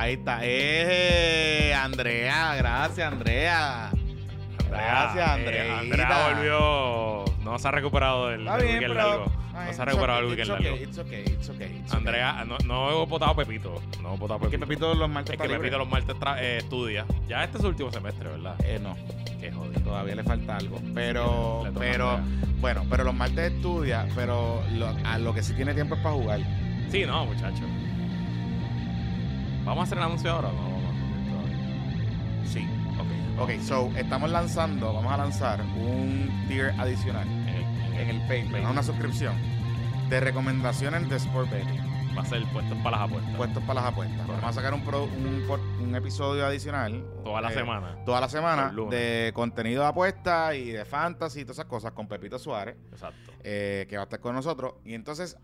Ahí está. ¡Eh! Andrea, gracias, Andrea. Gracias, eh, Andrea. Andrea volvió. No se ha recuperado del, Está del bien, weekend pero. largo. Ay, No se ha recuperado del weekend okay, largo. It's okay, it's okay, it's okay. Andrea, no, no he votado a Pepito. No he votado a Que Pepito. Los martes Es que. Pepito los martes tra- eh, estudia. Ya este es su último semestre, ¿verdad? Eh, no, Qué jodido. todavía le falta algo. Pero, pero, bueno, pero los martes estudia, pero lo, a lo que sí tiene tiempo es para jugar. Sí, no, muchacho. ¿Vamos a hacer el anuncio ahora no? Vamos a? Sí. Ok. Ok, so, estamos lanzando, vamos a lanzar un tier adicional En el, en Patreon, una suscripción de recomendaciones de Sport Betting. va a ser puestos para las apuestas. puestos para las apuestas. Correcto. Vamos a sacar un, pro- un, un episodio adicional. Toda la eh, semana. Toda la semana de contenido de apuestas y de fantasy y todas esas cosas con Pepito Suárez, Exacto. eh, que va a estar con nosotros. Y entonces,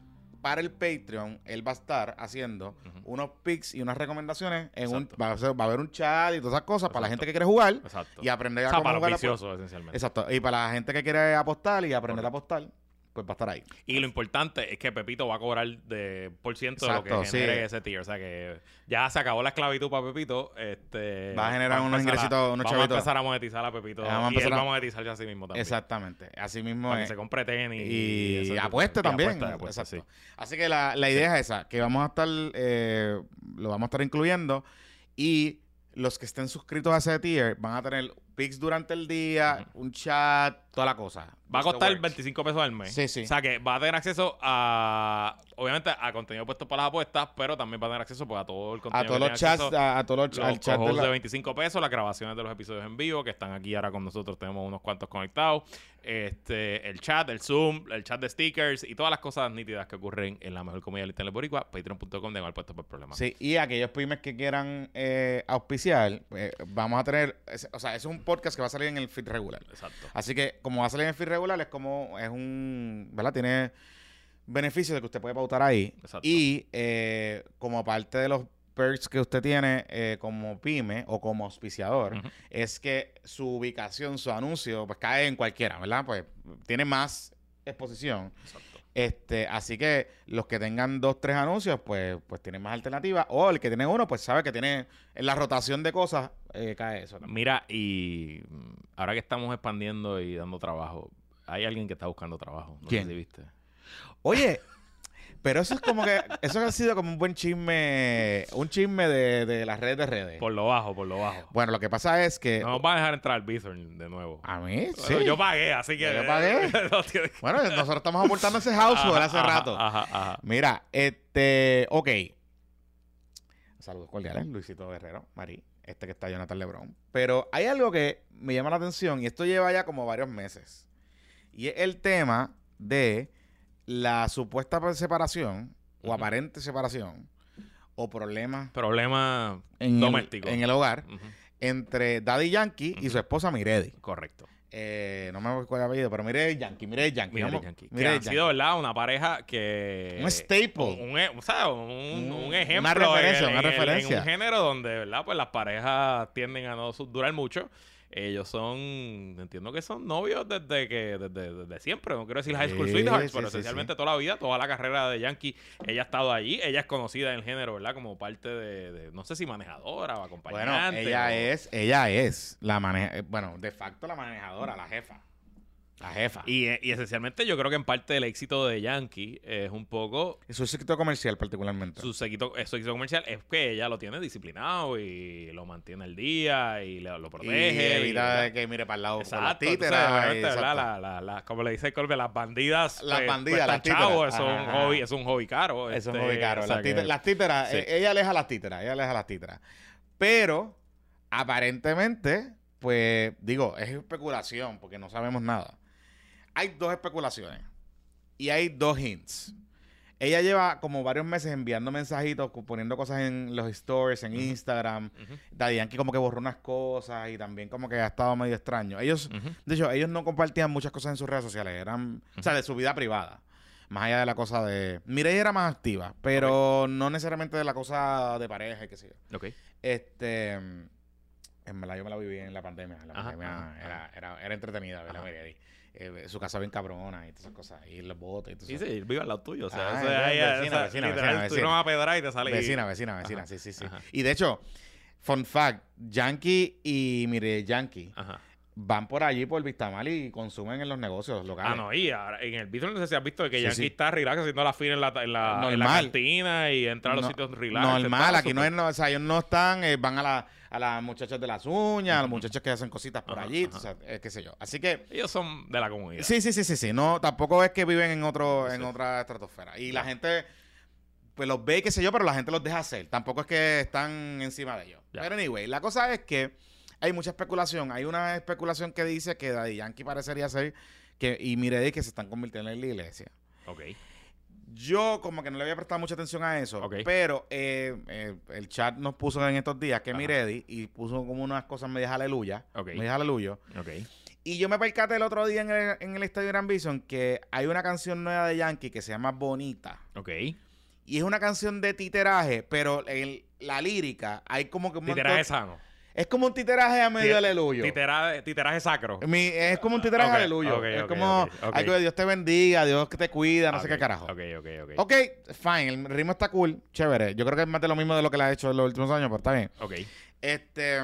para el Patreon, él va a estar haciendo unos picks y unas recomendaciones. En un, va, a ser- va a haber un chat y todas esas cosas para la gente que quiere jugar Exacto. y aprender o a sea, cómo para los jugar. viciosos, esencialmente. Exacto. Y para la gente que quiere apostar y aprender a apostar, pues va a estar ahí. Y lo importante es que Pepito va a cobrar de por ciento de lo que sí. genere ese tier. O sea que ya se acabó la esclavitud para Pepito. Este, Va a generar unos ingresitos, unos Vamos chavitos. a empezar a monetizar a Pepito. Vamos a y él empezar a- va a monetizarse a sí mismo también. Exactamente. Así mismo Para que se compre tenis. y, tipo- apueste y también. apuesta, y apuesta, Exacto. sí. Así que la, la idea es esa, que vamos a estar, eh, lo vamos a estar incluyendo y los que estén suscritos a ese tier van a tener pics durante el día, un chat, toda la cosa. Va a costar works. 25 pesos al mes. Sí, sí. O sea que va a tener acceso a, obviamente, a contenido puesto para las apuestas, pero también va a tener acceso pues, a todo el contenido. A todos los chats, acceso. a, a todos los, los al chat de la- de 25 pesos, las grabaciones de los episodios en vivo que están aquí ahora con nosotros, tenemos unos cuantos conectados, este, el chat, el Zoom, el chat de stickers y todas las cosas nítidas que ocurren en la mejor comedia del internet boricua, patreon.com de puesto por problemas. Sí, y aquellos pymes que quieran eh, auspiciar, pues, vamos a tener, o sea, es un podcast que va a salir en el feed regular. Exacto. Así que como va a salir en el feed regular, es como, es un, ¿verdad? Tiene beneficios de que usted puede pautar ahí. Exacto. Y eh, como parte de los perks que usted tiene eh, como pyme o como auspiciador, es que su ubicación, su anuncio, pues cae en cualquiera, ¿verdad? Pues tiene más exposición. Exacto. Este, así que los que tengan dos, tres anuncios, pues, pues tienen más alternativas. O el que tiene uno, pues sabe que tiene en la rotación de cosas, eh, cae eso también. Mira, y mm, ahora que estamos expandiendo y dando trabajo, hay alguien que está buscando trabajo. No ¿Quién? sé si viste. Oye, pero eso es como que, eso ha sido como un buen chisme, un chisme de, de las redes de redes. Por lo bajo, por lo bajo. Bueno, lo que pasa es que No nos van a dejar entrar al de nuevo. a mí, sí. Bueno, Yo pagué, así que. Yo pagué. No tiene- Bueno, nosotros estamos aportando ese household hace Ajá, rato. Ajá, ajá. Mira, este, ok. Saludos cordiales, Luisito Guerrero, Marí, este que está Jonathan Lebron. Pero hay algo que me llama la atención y esto lleva ya como varios meses. Y es el tema de la supuesta separación o aparente separación o problemas Problema en doméstico. El, en el hogar entre Daddy Yankee y su esposa Miredi. Correcto. Eh, no me acuerdo cuál apellido, pero Miredi Yankee, Miredi Yankee. Vamos- Yankee. Que Miredi han Yankee. sido, ¿verdad? Una pareja que. Un staple. Un, un, o sea, un, Un- un una ejemplo. referencia, en- una en referencia. En un género donde, ¿verdad? Pues las parejas tienden a no durar mucho. Ellos son, entiendo que son novios desde que, desde, desde siempre. No quiero decir high school Sí, sweethearts, sí, pero sí, esencialmente toda la vida, toda la carrera de Yankee, ella ha estado allí. Ella es conocida en el género, ¿verdad? Como parte de, de- no sé si manejadora o Bueno, acompañante. ella o- es, ella es la maneja, bueno, de facto la manejadora, la jefa. La jefa. Y Y, y esencialmente yo creo que en parte del éxito de Yankee es un poco su sector comercial particularmente. su séquito, eh, su éxito comercial es que ella lo tiene disciplinado y lo mantiene al día y lo y protege. y, evita de que mire para el lado con las Exacto, títeras. sabes, y- exacto. La- la- la- como le dice Colby, las bandidas. Las pues, bandidas, las títeras. es un hobby, es un hobby caro. Eso es este, muy caro. o sea las, que- títeras, las títeras, sí. eh, ella aleja las títeras, ella aleja las títeras. Pero, aparentemente, pues, digo, es especulación, porque no sabemos nada. Hay dos especulaciones y hay dos hints. Ella lleva como varios meses enviando mensajitos, poniendo cosas en los stories, en. Instagram. Ujú, Daddy Yankee como que borró unas cosas y también como que ha estado medio extraño. Ellos, ujú. de hecho, ellos no compartían muchas cosas en sus redes sociales, eran, o sea, de su vida privada. Más allá de la cosa de... Mireille era más activa, pero no necesariamente de la cosa de pareja y qué sé yo. Ok. Este... En verdad yo me la viví en la pandemia. La Ajá, pandemia ajá, era, era, era entretenida ver la Ajá. Miredi. Eh, su casa bien cabrona y todas esas cosas. Y los botes y todo Sí, eso. sí, vive al lado tuyo. O sea, Ah, o sea, es ahí, vecina, vecina, vecina, tú no vas a pedrar y te sale. Vecina, vecina, vecina, Ajá, sí, sí, sí. ajá. Y de hecho, fun fact, Yankee y Mire Yankee Ajá. Van por allí por Vistamar y consumen en los negocios locales. Ah, no, y ahora, en el video no sé si has visto que Sí, Yankee sí. está relax haciendo la fila en la, en la, en la Normal. cantina y entra a los No- sitios relax. Normal, aquí no es, o sea, ellos no están, eh, van a, la, a las muchachas de las uñas, a los muchachos que hacen cositas por Ajá, allí, ajá. o sea, eh, qué sé yo. Así que, Ellos son de la comunidad. sí, sí, sí, sí, sí, no, tampoco es que viven en otro, en otra estratosfera. Y la gente, pues los ve y qué sé yo, pero la gente los deja hacer. Tampoco es que están encima de ellos. Ya. Pero anyway, la cosa es que hay mucha especulación. Hay una especulación que dice que Daddy Yankee parecería ser que, y Miredi que se están convirtiendo en la iglesia. Ok. Yo como que no le había prestado mucha atención a eso, Ok. pero eh, eh, el chat nos puso en estos días que. Miredi y puso como unas cosas medias aleluya, Ok. medias aleluya. Ok. Y yo me percaté el otro día en el, en el estadio Gran Vision que hay una canción nueva de Yankee que se llama Bonita. Ok. Y es una canción de titeraje, pero en la lírica hay como que un montón- Titeraje sano. Es como un titeraje a medio aleluyo. Titeraje, titeraje sacro. Mi- es como un titeraje Ok, aleluyo. es como algo de Dios te bendiga, Dios que te cuida, no sé qué carajo. Ok, ok, ok. Ok, fine, el ritmo está cool, chévere. Yo creo que es más de lo mismo de lo que le ha hecho en los últimos años, pero está bien. Ok. Este,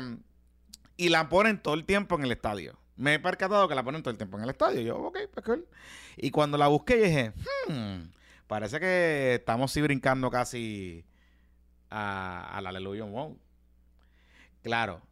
y la ponen todo el tiempo en el estadio. Me he percatado que la ponen todo el tiempo en el estadio. Yo, ok, pues cool. Y cuando la busqué, yo dije, hmm, parece que estamos sí brincando casi a- al Aleluya Wow. Claro,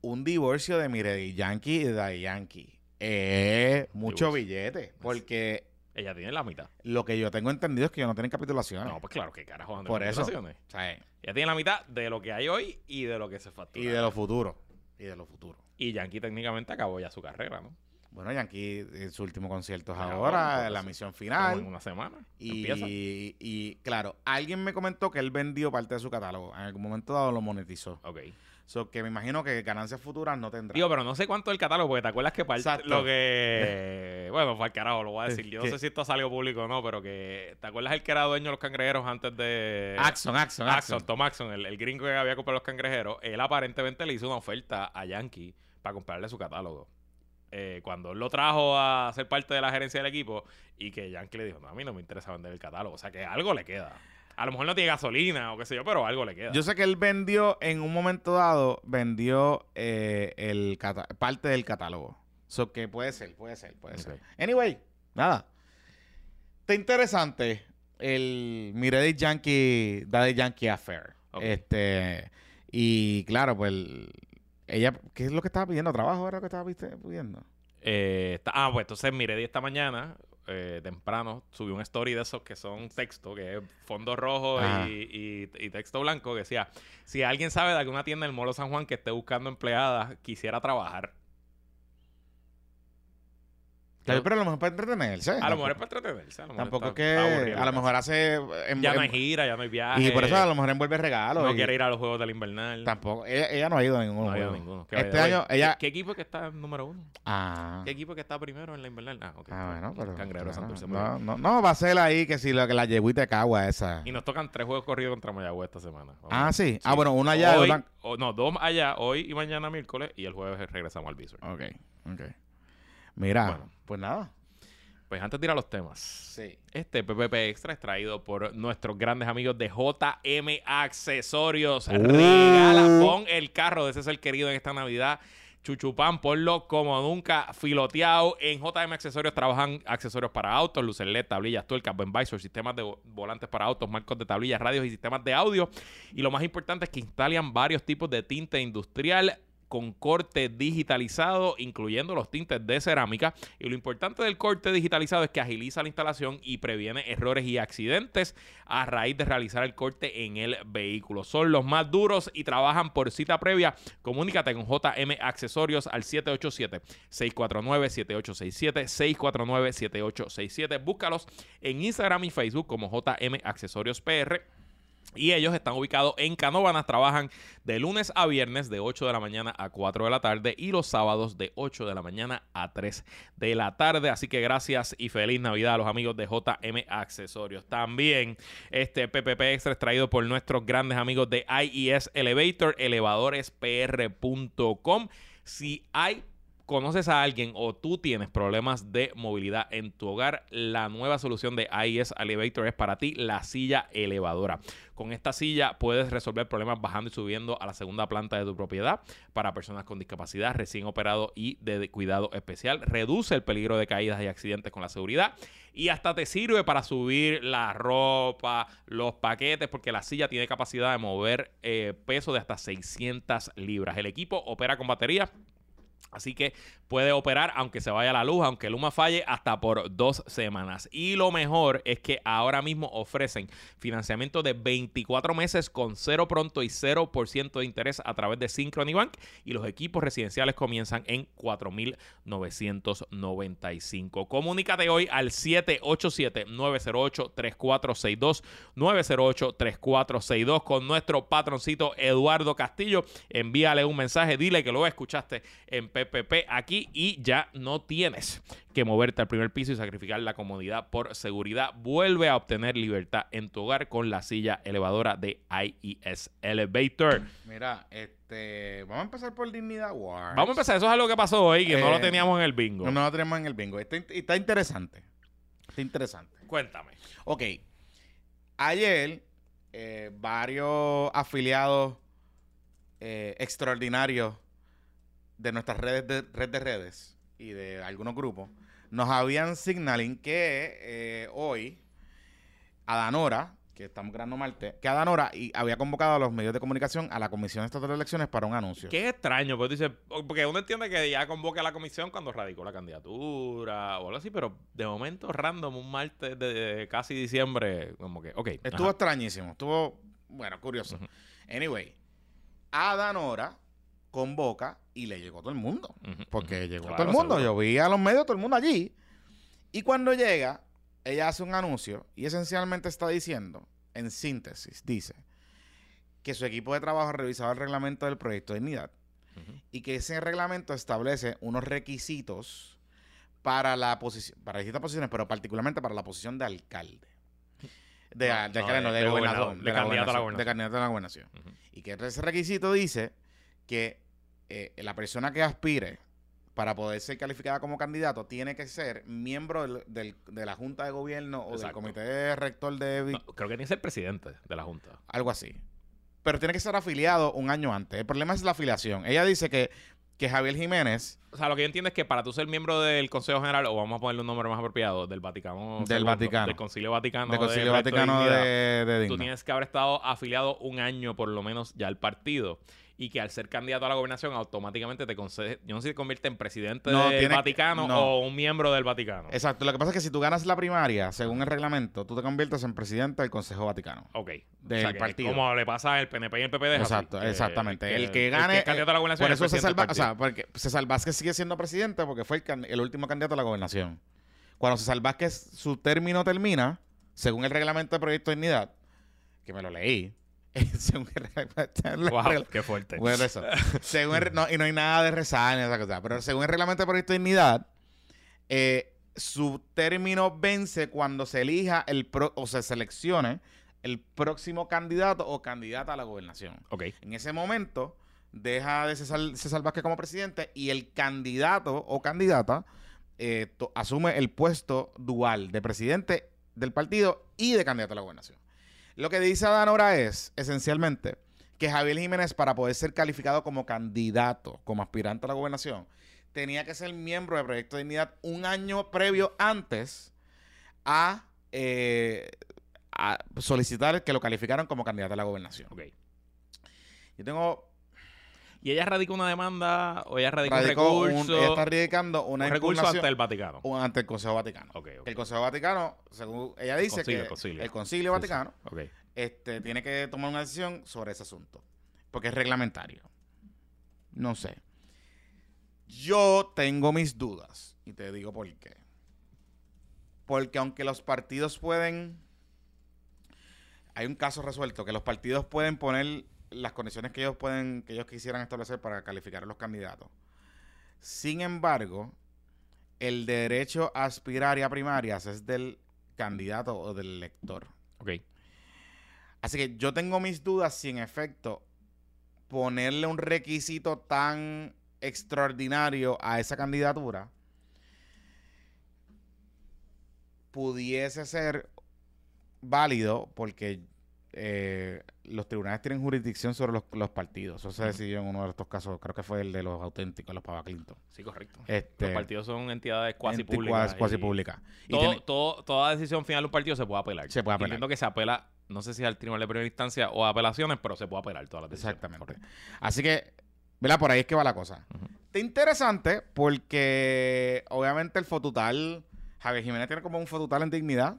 un divorcio de Miredi Yankee y de Yankee. Es mucho Divorcio. billete. Porque Ella tiene la mitad. lo que yo tengo entendido es que ellos no tienen capitulaciones. No, pues claro, que carajo. Por eso. sea, Ella tiene la mitad de lo que hay hoy y de lo que se factura. y de los futuros. Y de los futuros. Y Yankee técnicamente acabó ya su carrera, ¿no? Bueno, Yankee, eh, su último concierto es Pues ahora, ahora, por la misión final. en una semana. Empieza. Y, y, claro, alguien me comentó que él vendió parte de su catálogo. En algún momento dado lo monetizó. Ok. So que me imagino que ganancias futuras no tendrá. Digo, pero no sé cuánto es el catálogo, porque te acuerdas que Exacto. lo que. Bueno, para el carajo, lo voy a decir. Yo no sé si esto ha salido público o no, pero que. ¿Te acuerdas el que era dueño de los cangrejeros antes de. Axon, Axon, Axon, Axon. Tom Axon, el, el gringo que había comprado los cangrejeros, él aparentemente le hizo una oferta a Yankee para comprarle su catálogo. Eh, cuando él lo trajo a ser parte de la gerencia del equipo y que Yankee le dijo, no, a mí no me interesa vender el catálogo. O sea, que algo le queda. A lo mejor no tiene gasolina o qué sé yo, pero algo le queda. Yo sé que él vendió, en un momento dado, vendió eh, el cata- parte del catálogo. So que puede ser, puede ser, puede ser. Anyway, nada. Está interesante el Miredi Yankee, Daddy Yankee Affair. Este, y claro, pues el- ella, ¿qué es lo que estaba pidiendo? ¿Trabajo era lo que estaba pidiendo? Eh, está- ah, pues entonces Miredi esta mañana, eh, temprano, subió un story de esos que son texto, que es fondo rojo y- y texto blanco, que decía, si alguien sabe de alguna tienda del Molo San Juan que esté buscando empleadas, quisiera trabajar. Claro, pero a lo mejor para entretenerse. A lo mejor es para entretenerse. A lo mejor Tampoco es que. aburrido A la lo mejor hace. en- Ya no hay gira, ya no hay viaje. y por eso a lo mejor envuelve regalos. no y- quiere ir a los Juegos del Invernal. Tampoco. Ella, ella no ha ido a ninguno. No ha ido a juego. ninguno. Que Este año ¿qué- ella. ¿Qué equipo es que está en número uno? Ah. ¿Qué equipo es que está primero en la Invernal? Ah, ok. Ah, bueno, pero. Cangrejero de Santurce, muy bien. no, no, no, va a ser ahí que si lo que la yeguita de cagua esa. Y nos tocan tres juegos corridos contra Mayagüez esta semana. Vamos Ah, sí. Ah, bueno, una allá. Hoy- otra- o- no, dos allá, hoy y mañana miércoles, y el jueves regresamos al Bison. Ok, ok. Mira, Bueno. pues nada. Pues antes de ir a los temas, Sí. este PPP Extra es traído por nuestros grandes amigos de JM Accesorios. Uh. Regala, pon el carro de ese ser querido en esta Navidad. Chuchupán, ponlo como nunca filoteado. En JM Accesorios trabajan accesorios para autos, luces LED, tablillas, tuercas, Ben Visor, sistemas de vo- volantes para autos, marcos de tablillas, radios y sistemas de audio. Y lo más importante es que instalan varios tipos de tinte industrial con corte digitalizado, incluyendo los tintes de cerámica. Y lo importante del corte digitalizado es que agiliza la instalación y previene errores y accidentes a raíz de realizar el corte en el vehículo. Son los más duros y trabajan por cita previa. Comunícate con JM Accesorios al 787-649-7867, 649-7867. Búscalos en Instagram y Facebook como JM Accesorios PR Y ellos están ubicados en Canóvanas, trabajan de lunes a viernes de 8 de la mañana a 4 de la tarde y los sábados de 8 de la mañana a 3 de la tarde. Así que gracias y feliz Navidad a los amigos de JM Accesorios. También este PPP Extra extraído por nuestros grandes amigos de IES Elevator, elevadorespr.com. Si hay conoces a alguien o tú tienes problemas de movilidad en tu hogar, la nueva solución de IES Elevator es para ti la silla elevadora. Con esta silla puedes resolver problemas bajando y subiendo a la segunda planta de tu propiedad para personas con discapacidad, recién operado y de cuidado especial. Reduce el peligro de caídas y accidentes con la seguridad y hasta te sirve para subir la ropa, los paquetes, porque la silla tiene capacidad de mover eh, peso de hasta 600 libras. El equipo opera con batería Así que puede operar aunque se vaya la luz, aunque Luma falle, hasta por dos semanas. Y lo mejor es que ahora mismo ofrecen financiamiento de 24 meses con cero pronto y 0% de interés a través de Synchrony Bank. Y los equipos residenciales comienzan en 4.995. Comunícate hoy al 787-908-3462. 908-3462 con nuestro patroncito Eduardo Castillo. Envíale un mensaje, dile que lo escuchaste en PPP aquí y ya no tienes que moverte al primer piso y sacrificar la comodidad por seguridad. Vuelve a obtener libertad en tu hogar con la silla elevadora de IES Elevator. Mira, este, vamos a empezar por Dignidad Wars. Vamos a empezar, eso es algo que pasó hoy, que no lo Eh, teníamos en el bingo. No, no lo tenemos en el bingo. Está, está interesante. Está interesante. Cuéntame. Ok. Ayer, eh, varios afiliados eh, extraordinarios de nuestras redes de, red de redes y de algunos grupos nos habían signaling que eh, hoy Adanora, que estamos grabando martes, que Adanora y había convocado a los medios de comunicación a la Comisión Estatal de Elecciones para un anuncio. Qué extraño, porque dice, porque uno entiende que ya convoca a la comisión cuando radicó la candidatura o algo así, pero de momento random, un martes de casi diciembre, como que, ok. Estuvo ajá. extrañísimo, estuvo, bueno, curioso. Anyway, Adanora convoca y le llegó todo el mundo. Ujú, Porque ujú. llegó Claro, todo el mundo. seguro. Yo vi a los medios, todo el mundo allí. Y cuando llega, ella hace un anuncio y esencialmente está diciendo, en síntesis, dice que su equipo de trabajo ha revisado el reglamento del proyecto de dignidad y que ese reglamento establece unos requisitos para la posición, para distintas posiciones, pero particularmente para la posición de alcalde. De, No, de no, alcalde, no, de- gobernador, gobernador, de candidato a la gobernación. De candidato a la gobernación. Y que ese requisito dice que eh, la persona que aspire para poder ser calificada como candidato tiene que ser miembro del- del- de la Junta de Gobierno o del. Comité Rector de... No, creo que ni es el presidente de la Junta. Algo así. Pero tiene que ser afiliado un año antes. El problema es la afiliación. Ella dice que, que Javier Jiménez O sea, lo que yo entiendo es que para tú ser miembro del Consejo General, o vamos a ponerle un nombre más apropiado, del Vaticano. Del segundo, Vaticano. Del Concilio Vaticano. del Concilio de de Vaticano de, de Tú tienes que haber estado afiliado un año por lo menos ya al partido. Y que al ser candidato a la gobernación, automáticamente te concede. Yo no sé si te convierte en presidente No, del Vaticano no. o un miembro del Vaticano. Exacto. Lo que pasa es que si tú ganas la primaria, según el reglamento, tú te conviertes en presidente del Consejo Vaticano. Ok. Del partido. Como le pasa al PNP y el así, Exacto, exactamente. el que gane. El que es candidato a la gobernación por es eso el César, presidente del Va- o sea, porque César Vázquez sigue siendo presidente porque fue el último candidato a la gobernación. Cuando César Vázquez, su término termina, según el reglamento de Proyecto de Dignidad, que me lo leí. según el reglamento- Wow, qué fuerte. Bueno, eso. Según el- no, y no hay nada de rezar ni esa cosa. Pero según el reglamento de Proyecto de Dignidad, eh, su término vence cuando se elija el pro- o se seleccione el próximo candidato o candidata a la gobernación. Ok. En ese momento, deja de César, César Vázquez como presidente y el candidato o candidata eh, to- asume el puesto dual de presidente del partido y de candidato a la gobernación. Lo que dice Adanora es, esencialmente, que Javier Jiménez, para poder ser calificado como candidato, como aspirante a la gobernación, tenía que ser miembro de Proyecto de Dignidad un año previo antes a, eh, a solicitar que lo calificaran como candidato a la gobernación. Ok. Yo tengo ¿Y ella radicó una demanda o ella radicó, radicó un un- recurso? ella está radicando una un recurso ante el Vaticano. o ante el Consejo Vaticano. El Consejo Vaticano, según ella dice Concilio, que concilio. el Concilio Sí, sí. Vaticano este, tiene que tomar una decisión sobre ese asunto, porque es reglamentario. No sé. Yo tengo mis dudas y te digo por qué. Porque aunque los partidos pueden hay un caso resuelto que los partidos pueden poner las condiciones que ellos pueden, que ellos quisieran establecer para calificar a los candidatos. Sin embargo, el derecho a aspirar y a primarias es del candidato o del elector. Ok. Así que yo tengo mis dudas si en efecto ponerle un requisito tan extraordinario a esa candidatura pudiese ser válido porque eh, los tribunales tienen jurisdicción sobre los, los partidos. Eso se decidió en uno de estos casos, creo que fue el de los auténticos, los Pava Clinton. Sí, correcto. Este, Los partidos son entidades cuasi públicas. cuasi- públicas. Toda decisión final de un partido se puede apelar. Se puede apelar. Entiendo que se apela, no sé si al tribunal de primera instancia o a apelaciones, pero se puede apelar todas las decisiones. Exactamente. Correcto. Así que, ¿verdad? Por ahí es que va la cosa. Ujú. Está interesante porque obviamente el fotutal, Javier Jiménez tiene como un fotutal en dignidad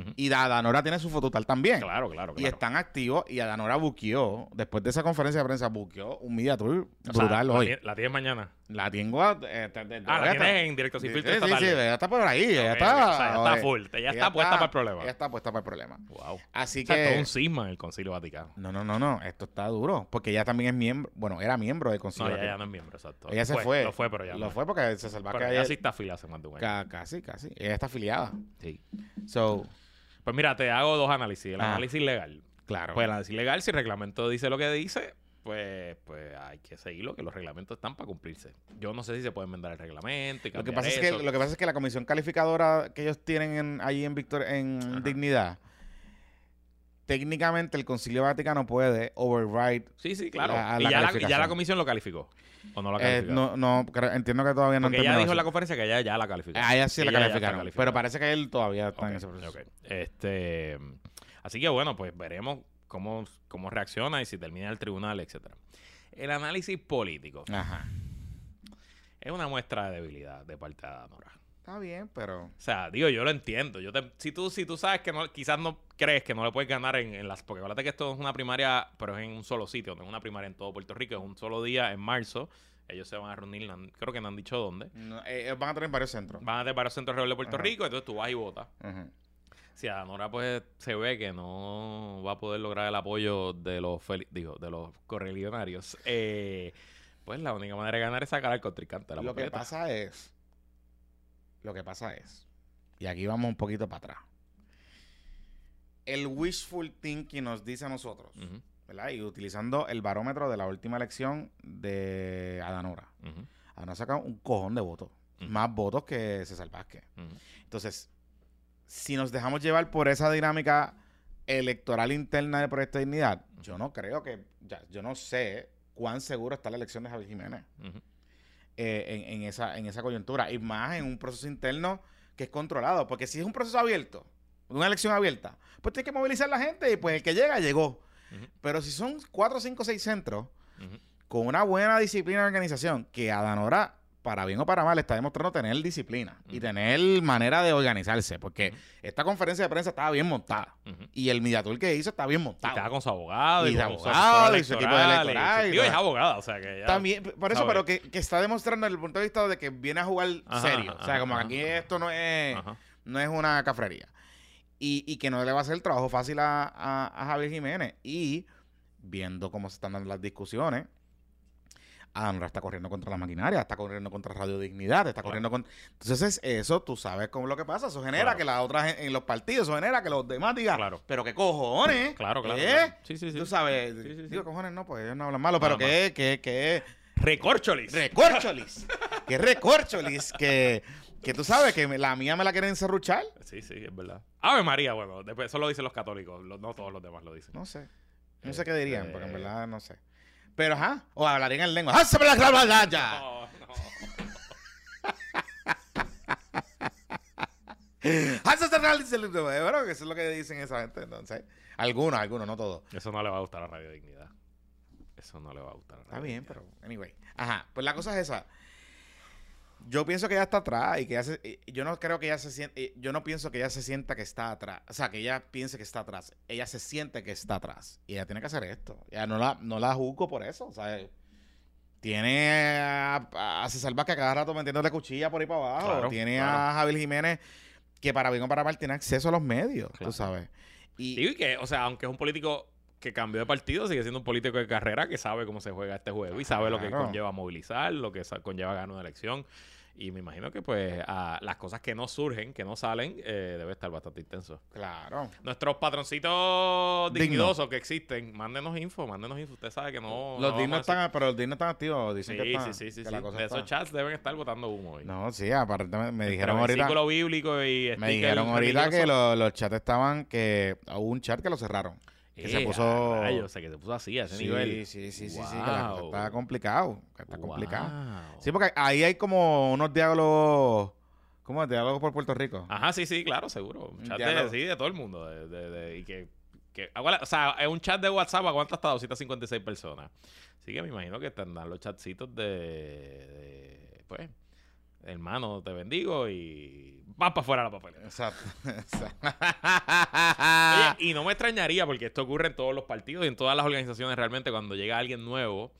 Ujú. y Dadanora tiene su fotutal también. Claro, claro, Y claro. están activos y Adanora buqueó, después de esa conferencia de prensa, buqueó un media tour O sea, brutal la hoy. La tienes mañana. La tengo... a- eh, te- te- Ah, la está- tienes en directo sin filtro sí, sí, ella está por ahí, está... O sea, ya está full, ella está puesta para el problema. Ella está puesta para el problema. Wow. Así O sea, que... todo un cisma en el Concilio Vaticano. No, no, no, no, esto está duro, porque ella también es miembro, bueno, era miembro del No, Concilio ella ya Vaticano. no es miembro, exacto. Ella se fue. Lo fue, pero ya Lo no. fue porque se Pero que ella sí está afiliada hace más de un año. ca- casi, casi. Ella está afiliada. Sí. So, Pues mira, te hago dos análisis. El Ah. análisis legal. claro. Pues el análisis legal, si el reglamento dice lo que dice, pues, pues hay que seguirlo, que los reglamentos están para cumplirse. Yo no sé si se puede enmendar el reglamento y lo que pasa es que eso. lo que pasa es que la comisión calificadora que ellos tienen en, allí en Victor en Ajá. Dignidad técnicamente el Concilio Vaticano puede override Sí, sí, claro. la- y, la ya la, y ya la comisión lo calificó. ¿O no lo eh, calificó? no no entiendo que todavía no Porque ella dijo en la conferencia que ella ya la calificó. a ella sí la ya calificaron pero parece que él todavía está en ese proceso. Este, así que bueno, pues veremos cómo, cómo reacciona y si termina el tribunal, etcétera. El análisis político ajá es una muestra de debilidad de parte de Adanora. Está bien pero O sea, digo, yo lo entiendo. Yo te- si, tú, si tú sabes que no, quizás no crees que no le puedes ganar en, en las... Porque acuérdate que esto es una primaria, pero es en un solo sitio. No es una primaria en todo Puerto Rico. Es un solo día en marzo. Ellos se van a reunir, no creo que no han dicho dónde. no, eh, ellos van a tener varios centros Van a tener varios centros alrededor de Puerto Ajá. Rico. Entonces tú vas y votas. Si Adanora pues se ve que no va a poder lograr el apoyo de los digo, de los correligionarios, eh, pues la única manera de ganar es sacar al contrincante la lo que pasa es lo que pasa es y aquí vamos un poquito para atrás. El wishful thinking nos dice a nosotros ¿verdad? y utilizando el barómetro de la última elección de Adanora Adanora saca un cojón de votos más votos que César Vázquez. Entonces si nos dejamos llevar por esa dinámica electoral interna del proyecto de dignidad yo no creo que ya, yo no sé cuán seguro está la elección de Javier Jiménez. Eh, en, en esa, en esa coyuntura. Y más en un proceso interno que es controlado. Porque si es un proceso abierto, una elección abierta, pues tiene que movilizar la gente y pues el que llega, llegó. Pero si son cuatro, cinco, seis centros con una buena disciplina de organización, que Adanora, para bien o para mal, está demostrando tener disciplina y tener manera de organizarse. Porque esta conferencia de prensa estaba bien montada. Y el mediator que hizo está bien Y montado. estaba con su abogado. Y su abogado, asesor y su equipo de electoral, y- es abogada, o sea que ya... También, por eso, pero que, que está demostrando desde el punto de vista de que viene a jugar Ajá, serio. o sea, como ajá, aquí esto no es, no es una cafrería. Y, y que no le va a hacer el trabajo fácil a, a- a Javier Jiménez. Y viendo cómo se están dando las discusiones, Adanora está corriendo contra la maquinaria, está corriendo contra Radio Dignidad, está Claro. corriendo contra... Entonces, eso tú sabes cómo es lo que pasa. Eso genera Claro. que las otras en los partidos, eso genera que los demás digan, Claro. pero qué cojones. Claro, claro. ¿Eh? claro. Sí, sí, sí. Tú sabes, Sí, sí, sí. digo cojones no, pues ellos no hablan malo, pero que, que, que Recorcholis. recorcholis. que recorcholis. Que, que tú sabes que la mía me la quieren serruchar. Sí, sí, es verdad. Ave María, bueno, después, eso lo dicen los católicos, no todos los demás lo dicen. No sé. No sé qué dirían, porque en verdad no sé. Pero ajá, o hablarían en lengua. ¡Ah, se me la clava ya! No, no. ¡Ah, se me la- se le- Bueno, que eso es lo que dicen esa gente, entonces. Algunos, algunos, no todos. Eso no le va a gustar a Radio Dignidad. Eso no le va a gustar a Radio Está bien, Dignidad. pero anyway. Ajá, pues la cosa es esa. Yo pienso que ella está atrás y que ella se, yo no creo que ella se siente, yo no pienso que ella se sienta que está atrás, o sea, que ella piense que está atrás. Ella se siente que está atrás y ella tiene que hacer esto. Ella no la, no la juzgo por eso, o sea, tiene a, a César Vázquez a cada rato metiéndole cuchilla por ahí para abajo. Claro, tiene claro. a Javier Jiménez que para bien o para mal tiene acceso a los medios, Claro. tú sabes. Y, Digo, y que, o sea, aunque es un político que cambió de partido, sigue siendo un político de carrera que sabe cómo se juega este juego y sabe lo que conlleva movilizar, lo que conlleva ganar una elección. Y me imagino que, pues, a las cosas que no surgen, que no salen, eh, debe estar bastante intenso. claro. Nuestros patroncitos Digno. dignidosos que existen, mándenos info, mándenos info. Usted sabe que no. los no dignos a están, pero los dignos están activos. Dicen que Sí, están, sí, sí, sí. que sí. De esos chats deben estar botando humo hoy. No, sí, aparentemente me dijeron ahorita. versículo bíblico y Me dijeron ahorita que religioso. lo- los chats estaban que hubo un chat que lo cerraron. Que se puso o sea, que se puso así, a ese sí, nivel. sí, sí, sí, sí, la Wow. está complicado, está complicado. Sí, porque ahí hay como unos diálogos, ¿cómo es? Diálogos por Puerto Rico. Ajá, sí, sí, claro, seguro. Un chat de, sí, de todo el mundo. De, de- de- y que, que aguanta- o sea, es un chat de WhatsApp aguanta hasta 256 personas. Así que me imagino que tendrán los chatcitos de, pues, hermano, te bendigo y vas para afuera la papelera. Exacto. exacto. Oye, y no me extrañaría porque esto ocurre en todos los partidos y en todas las organizaciones realmente cuando llega alguien nuevo,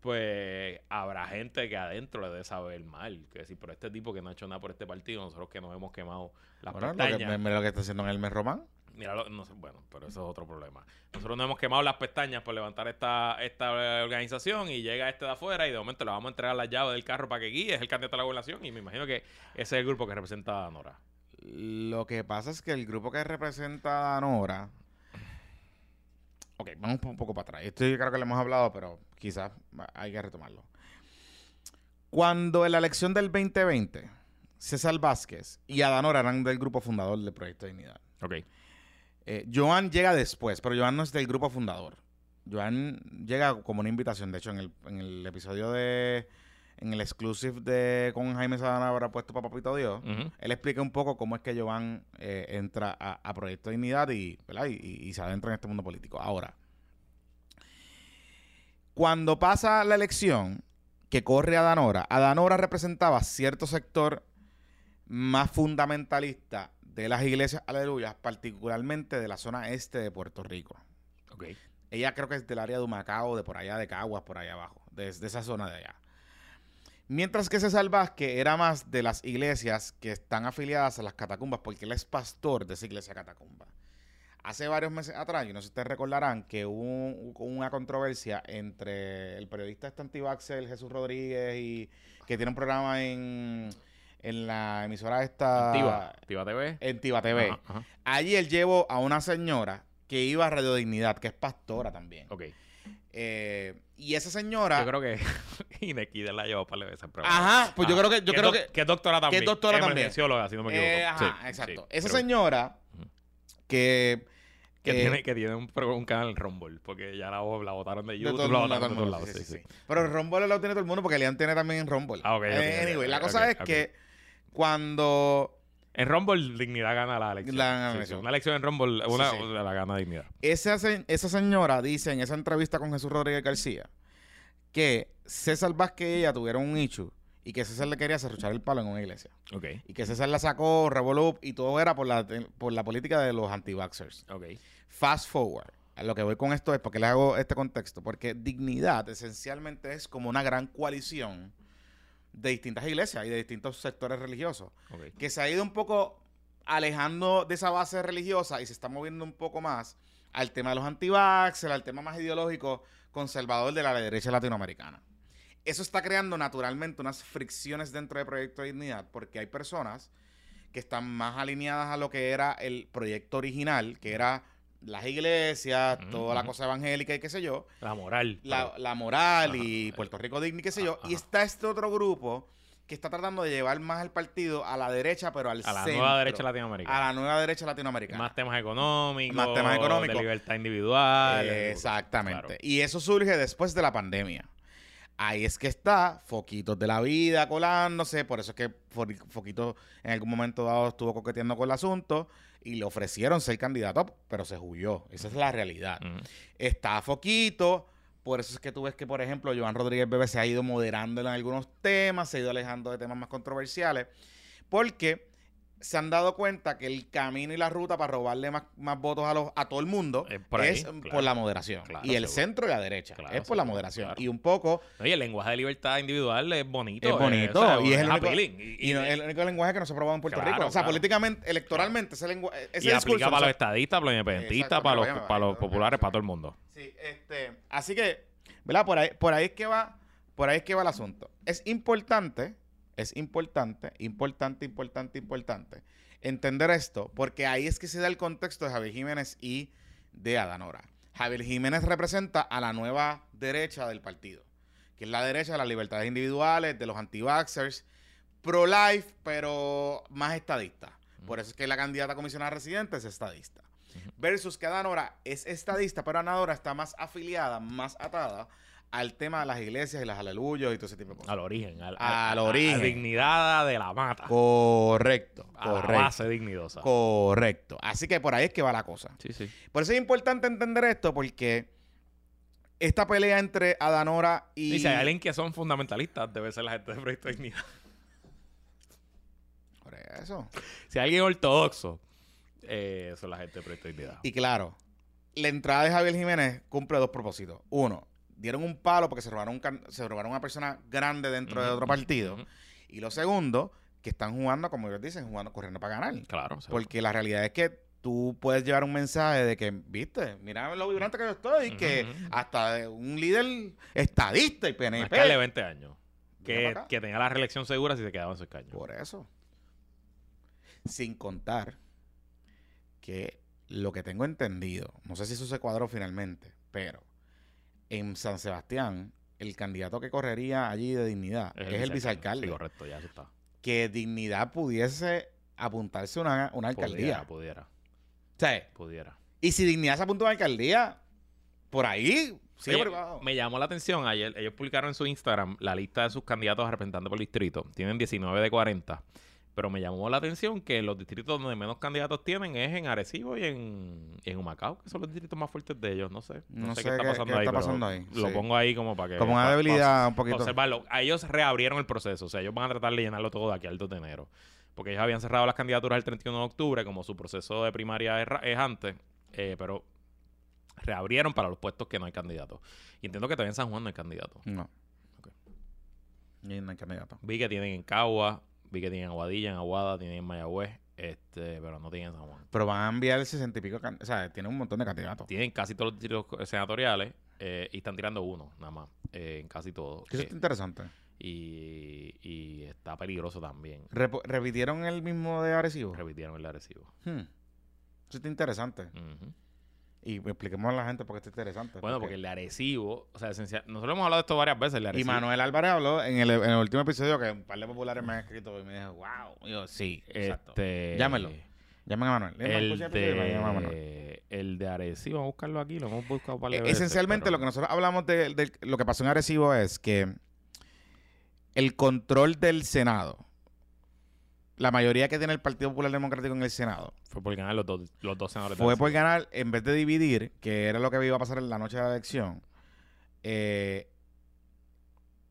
pues habrá gente que adentro le debe saber mal. Que decir, pero este tipo que no ha hecho nada por este partido, nosotros que nos hemos quemado las Bueno, que, lo que está haciendo en Hermes Román. Mira, lo- no sé, bueno, pero eso es otro problema. Nosotros nos hemos quemado las pestañas por levantar esta, esta organización y llega este de afuera y de momento le vamos a entregar la llave del carro para que guíe, es el candidato a la gobernación y me imagino que ese es el grupo que representa a Nora. Lo que pasa es que el grupo que representa a Nora. Ok, vamos un poco para atrás. Esto yo creo que lo hemos hablado, pero quizás hay que retomarlo. Cuando en la elección del 2020, César Vázquez y Adanora eran del grupo fundador del Proyecto Dignidad. Ok. Eh, Joan llega después, pero Joan no es del grupo fundador. Joan llega como una invitación. De hecho, en el, en el episodio de. En el exclusive de con Jaime Sadana habrá puesto para Papito Dios. Él explica un poco cómo es que Joan eh, entra a, a Proyecto Dignidad y, ¿verdad? Y, y- y se adentra en este mundo político. Ahora, cuando pasa la elección que corre a Danora, Adanora representaba cierto sector más fundamentalista de las iglesias aleluyas, particularmente de la zona este de Puerto Rico. Ok. Ella creo que es del área de Humacao, de por allá de Caguas, por allá abajo, desde esa zona de allá. Mientras que César Vázquez era más de las iglesias que están afiliadas a las catacumbas, porque él es pastor de esa iglesia catacumba. Hace varios meses atrás, yo no sé si ustedes recordarán, que hubo un- hubo una controversia entre el periodista este antivaxel Jesús Rodríguez y que tiene un programa en, en la emisora esta... Tiva. Tiva TV. En Tiva TV. Ajá, ajá. Allí él llevó a una señora que iba a Radio Dignidad, que es pastora también. Ok. Eh, y esa señora. Yo creo que Inequidad la llevó para esa prueba. Ajá, pues yo creo que- yo creo que- Que es doctora también. que es doctora también. Si no me equivoco. Eh, ajá, Sí, exacto. sí, esa señora que. Que, eh, tiene, que tiene un, un canal en Rumble. Porque ya la, la votaron de de YouTube, el la mundo, votaron de todos lados. sí, Sí. Pero Rumble lo tiene todo el mundo porque Leon tiene también Rumble. Ah, ok, Eh, anyway, la cosa es que cuando En Rumble, Dignidad gana la elección. La Sí. Una elección en Rumble, una, sí. la gana Dignidad. esa, esa señora dice en esa entrevista con Jesús Rodríguez García que César Vázquez y ella tuvieron un issue y que César le quería cerruchar el palo en una iglesia. Ok. Y que César la sacó, revolú y todo era por la, por la política de los anti-vaxxers. Ok. Fast forward. A lo que voy con esto es porque le hago este contexto. Porque dignidad esencialmente es como una gran coalición de distintas iglesias y de distintos sectores religiosos. Que se ha ido un poco alejando de esa base religiosa y se está moviendo un poco más al tema de los antivaxxers, al tema más ideológico conservador de la derecha latinoamericana. Eso está creando naturalmente unas fricciones dentro del proyecto de dignidad porque hay personas que están más alineadas a lo que era el proyecto original, que era las iglesias, toda la cosa evangélica y qué sé yo, La moral. la, pero- la moral Ajá. y Puerto Rico digno y qué sé yo, Ajá. y está este otro grupo que está tratando de llevar más al partido a la derecha, pero al a la centro, nueva derecha latinoamericana. a la nueva derecha latinoamericana. Más temas económicos. Más temas económicos. De libertad individual. Eh, Exactamente. Claro. Y eso surge después de la pandemia. Ahí es que está Foquitos de la vida colándose, por eso es que Fo- Foquito en algún momento dado estuvo coqueteando con el asunto y le ofrecieron ser candidato, pero se huyó. Esa es la realidad. Ujú. Está Foquito, por eso es que tú ves que, por ejemplo, Joan Rodríguez Bebe se ha ido moderando en algunos temas, se ha ido alejando de temas más controversiales, porque se han dado cuenta que el camino y la ruta para robarle más, más votos a, los, a todo el mundo Es por ahí, es claro. por la moderación. Claro, y el seguro. centro y la derecha. Claro, es por la moderación. Y un poco Oye, el lenguaje de libertad individual es bonito. es bonito. o sea, y es el único, appealing. y, no- el único lenguaje que no se ha probado en Puerto Rico. O sea, políticamente, electoralmente, ese lenguaje. Ese y discurso aplica no para los estadistas, para los independentistas, para los, pero vaya, para los populares, para todo el mundo. Sí, este, así que, ¿verdad? Por ahí, por ahí es que va, por ahí es que va el asunto. Es importante, es importante, importante, importante, importante entender esto, porque ahí es que se da el contexto de Javier Jiménez y de Adanora. Javier Jiménez representa a la nueva derecha del partido, que es la derecha de las libertades individuales, de los anti-vaxxers, pro-life, pero más estadista. Por eso es que la candidata a comisionada residente es estadista. Versus que Adanora es estadista, pero Adanora está más afiliada, más atada al tema de las iglesias y las aleluyos y todo ese tipo de cosas. Al origen. Al, origen. A dignidad de la mata. Correcto, a la correcto. base dignidosa. Correcto. Así que por ahí es que va la cosa. sí, sí. Por eso es importante entender esto, porque esta pelea entre Adanora y. Y si hay alguien que son fundamentalistas, debe ser la gente de Proyecto Dignidad. Por eso. Si hay alguien ortodoxo, eh, son la gente de Proyecto Dignidad. Y claro, la entrada de Javier Jiménez cumple dos propósitos. Uno, dieron un palo porque se robaron, un se robaron una persona grande dentro de otro partido. Y lo segundo, que están jugando, como ellos dicen, jugando, corriendo para ganar. Claro. Porque la realidad es que tú puedes llevar un mensaje de que, viste, mira lo vibrante que yo estoy, Ujú, que ujú. hasta un líder estadista y Más PNP. que de 20 años. Que, que tenía la reelección segura si se quedaba en su escaño. Por eso. Sin contar que lo que tengo entendido, no sé si eso se cuadró finalmente, pero en San Sebastián, el candidato que correría allí de dignidad es, el vicealcalde. Sí, correcto, ya eso está. Que dignidad pudiese apuntarse a una, una alcaldía. Pudiera, pudiera, sea, pudiera. y si dignidad se apunta a una alcaldía, por ahí, Oye, abajo. me llamó la atención ayer, ellos publicaron en su Instagram la lista de sus candidatos a representantes por distrito. Tienen 19 de 40. Pero me llamó la atención que los distritos donde menos candidatos tienen es en Arecibo y en, y en Humacao, que son los distritos más fuertes de ellos. No sé. No, No sé, sé qué está pasando qué ahí. está pero pasando ahí, Lo sí. pongo ahí como para que. Como una debilidad un poquito. observarlo. A ellos reabrieron el proceso. O sea, ellos van a tratar de llenarlo todo de aquí al 2 de enero. Porque ellos habían cerrado las candidaturas el 31 de octubre, como su proceso de primaria es, antes. eh, pero reabrieron para los puestos que no hay candidatos. Y entiendo que también en San Juan no hay candidato. No. Y no hay candidato. Vi que tienen en Cagua, vi que tienen en Aguadilla, en Aguada, tienen en Mayagüez, este, pero no tienen en San Juan. Pero van a enviar 60 y pico. can- O sea, tiene un montón de candidatos. Tienen casi todos los distritos senatoriales eh, y están tirando uno, nada más, eh, en casi todos. Eso Eh, está interesante. y, y está peligroso también. Repo- ¿Repitieron el mismo de Arecibo? Repitieron el de Arecibo. Hmm. Eso está interesante. Ujú. Y expliquemos a la gente por qué está interesante. Bueno, porque el de Arecibo, o sea, esencial, nosotros hemos hablado de esto varias veces. El de Y Manuel Álvarez habló en el, en el último episodio que un par de populares me han escrito y me dijo, wow. Y yo, sí, exacto. este, Llámenlo. Llamen a Manuel. El llamen a Manuel. de, el de Arecibo, vamos a buscarlo aquí, lo hemos buscado un par de Eh, veces, Esencialmente pero- lo que nosotros hablamos de, de lo que pasó en Arecibo es que el control del Senado, la mayoría que tiene el Partido Popular Democrático en el Senado, Fue por ganar los dos, los dos senadores. fue por ganar, en vez de dividir, que era lo que iba a pasar en la noche de la elección, eh,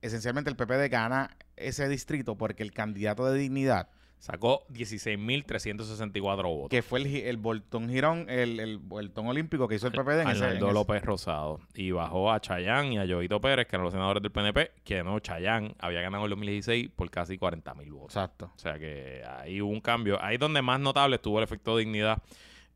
esencialmente el PPD gana ese distrito porque el candidato de dignidad, Sacó 16.364 votos. que fue el, el Boltón Girón, el, el Boltón Olímpico que hizo el PPD en Arnaldo López Rosado. Y bajó a Chayán y a Joito Pérez, que eran los senadores del PNP, que no, Chayán había ganado en el 2016 por casi 40 mil votos. Exacto. O sea que ahí hubo un cambio. Ahí es donde más notable estuvo el efecto de dignidad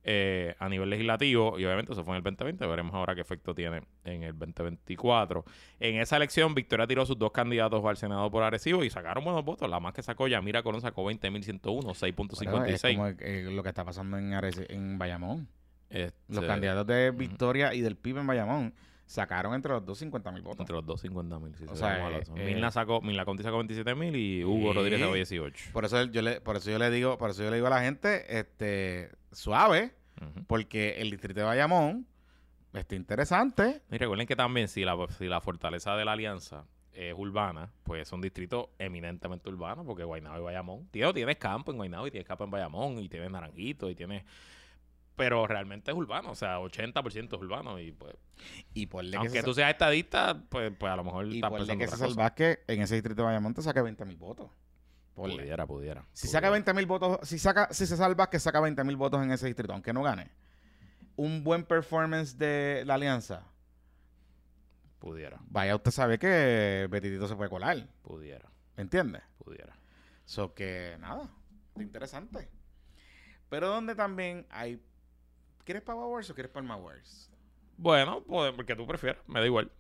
eh, a nivel legislativo. Y obviamente eso fue en el 2020. Veremos ahora qué efecto tiene en el 2024. En esa elección, Victoria tiró sus dos candidatos al Senado por Arecibo y sacaron buenos votos. La más que sacó Yamira Colón sacó 20.101, Bueno, 6.56. es como eh, lo que está pasando en, Arece- en Bayamón. Este, Los candidatos de. Victoria y del PIB en Bayamón sacaron entre los dos 50 mil votos. Entre los dos 50 mil. Si O se sea, eh, Milna sacó, Milna Conti sacó 27 mil y Hugo Sí. Rodríguez sacó 18. Por eso yo le, por eso yo le digo, por eso yo le digo a la gente, este, suave, porque el distrito de Bayamón está interesante. Y recuerden que también si la, si la fortaleza de la alianza es urbana, pues es un distrito eminentemente urbano, porque Guaynabo y Bayamón. Tío, tienes campo en Guaynabo y tienes campo en Bayamón y tienes Naranjito y tienes... Pero realmente es urbano, o sea, 80% es urbano y pues... Y aunque César- tú seas estadista, pues, pues a lo mejor y estás ponle que César. Vázquez en ese distrito de Bayamón te saque 20 mil votos. Ponle. Pudiera, pudiera. Si pudiera. saca 20 mil votos, si saca, si se salva que saca 20 mil votos en ese distrito, aunque no gane. Un buen performance de la alianza. Pudiera, Vaya, usted sabe que Betitito se puede colar. pudiera, ¿Me entiende? pudiera. So que nada, interesante. Pero donde también hay. ¿Quieres Power Wars o quieres Palma Wars? Bueno, pues, porque tú prefieras, me da igual.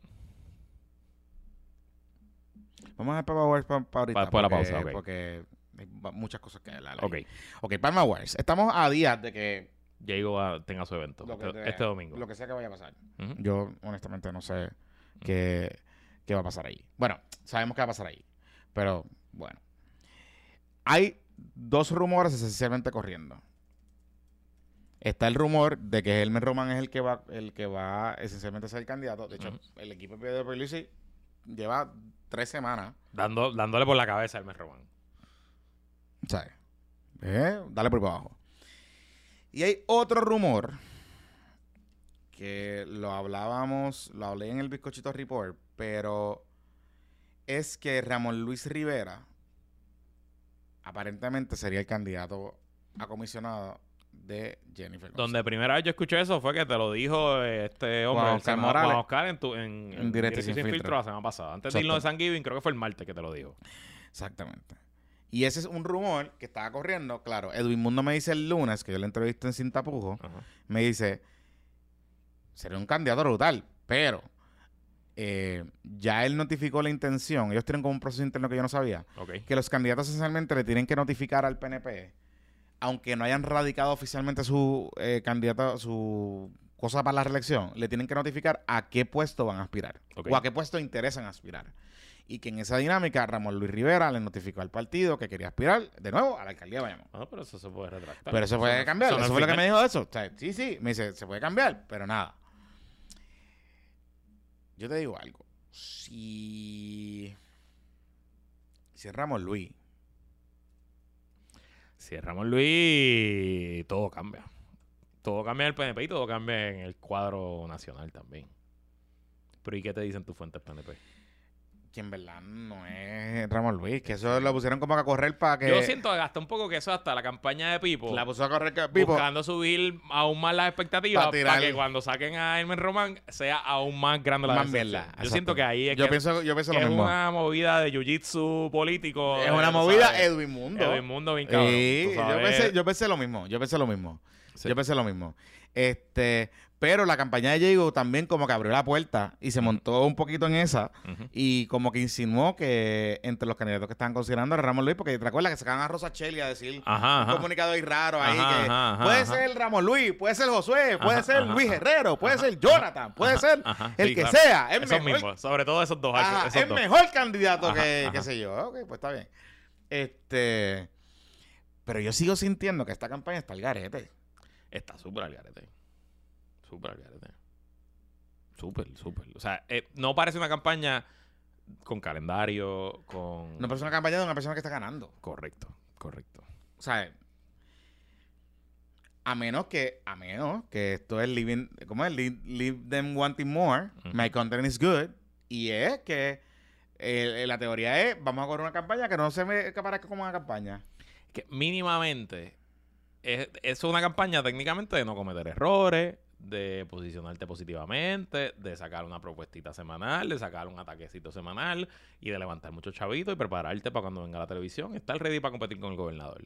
Vamos a ver Power Wars para ahorita. Pa- después de la pausa, ok. Porque hay muchas cosas que hablar. Ok. Ok, Palma Wars. Estamos a días de que. Diego tenga su evento este, te- este domingo. Lo que sea que vaya a pasar. Yo, honestamente, no sé qué, qué va a pasar ahí. Bueno, sabemos qué va a pasar ahí. Pero, bueno. Hay dos rumores esencialmente corriendo. Está el rumor de que Helmer Roman es el que va, el que va esencialmente a ser el candidato. De hecho, el equipo de Pedro Pierluisi lleva tres semanas. Dando, dándole por la cabeza al mes Román. ¿Sabes? Eh, dale por abajo. Y hay otro rumor que lo hablábamos, lo hablé en el Bizcochito Report, pero es que Ramón Luis Rivera aparentemente sería el candidato a comisionado de Jennifer. González. Donde primera vez yo escuché eso fue que te lo dijo este hombre, Juan Oscar Morales. Juan Oscar, en, tu, en, En Directo y Sin Filtro. la semana pasada. Antes de irnos de. San Giving, creo que fue el martes que te lo dijo. Exactamente. Y ese es un rumor que estaba corriendo. Claro, Edwin Mundo me dice el lunes, que yo le entrevisté en Sin Tapujo, Ajá. me dice, sería un candidato brutal, pero eh, ya él notificó la intención, ellos tienen como un proceso interno que yo no sabía, que los candidatos esencialmente le tienen que notificar al PNP, aunque no hayan radicado oficialmente su eh, candidato, su cosa para la reelección, le tienen que notificar a qué puesto van a aspirar o a qué puesto interesan aspirar. Y que en esa dinámica Ramón Luis Rivera le notificó al partido que quería aspirar de nuevo a la alcaldía de Bayamón. Ah, pero eso se puede retractar. Pero eso puede cambiar. Eso es fue lo que me dijo eso. O sea, sí, sí. Me dice, se puede cambiar, pero nada. Yo te digo algo. Si. Si Ramón Luis. Si es Ramón Luis, todo cambia. Todo cambia en el PNP y todo cambia en el cuadro nacional también. Pero ¿y qué te dicen tus fuentes PNP? Que en verdad no es Ramón Luis. Que eso lo pusieron como a correr para que. Yo siento hasta un poco que eso hasta la campaña de Pipo, La puso a correr que Pipo. buscando subir aún más las expectativas Pa' para, que cuando saquen a Hermen Román sea aún más grande la Más mierda, Yo exacto. siento que ahí es Yo que, pienso, yo pienso que lo es mismo. una movida de jiu-jitsu político. Es una movida sabes. Edwin Mundo. Edwin Mundo bien cabrón. Sí, yo pensé, yo pensé lo mismo. Yo pensé lo mismo. Sí. Yo pensé lo mismo. Este, pero la campaña de Diego también como que abrió la puerta y se montó un poquito en esa y como que insinuó que entre los candidatos que estaban considerando era Ramón Luis, porque te acuerdas que sacaban a Rosa Cheli a decir Ajá, un comunicado ahí raro ahí Ajá, que puede ser Ramón Luis, puede ser Josué, puede ser Luis. Herrero, puede ser Jonathan, puede ser el Sí, que claro. sea, es Esos mejor, mismos, sobre todo esos dos. Esos es dos. mejor candidato que, qué sé yo. Ok, pues está bien. Este, pero yo sigo sintiendo que esta campaña está al garete. Está súper al garete. Súper al garete. Súper, súper. O sea, eh, no parece una campaña con calendario, con... No parece una campaña de una persona que está ganando. Correcto, correcto. O sea, a menos que, a menos que esto es living, ¿cómo es? Leave, leave them wanting more. My content is good. Y es que eh, la teoría es, vamos a correr una campaña que no se me parezca como una campaña. Que mínimamente es, es una campaña técnicamente de no cometer errores, de posicionarte positivamente, de sacar una propuestita semanal, de sacar un ataquecito semanal y de levantar muchos chavitos y prepararte para cuando venga la televisión, estar ready para competir con el gobernador.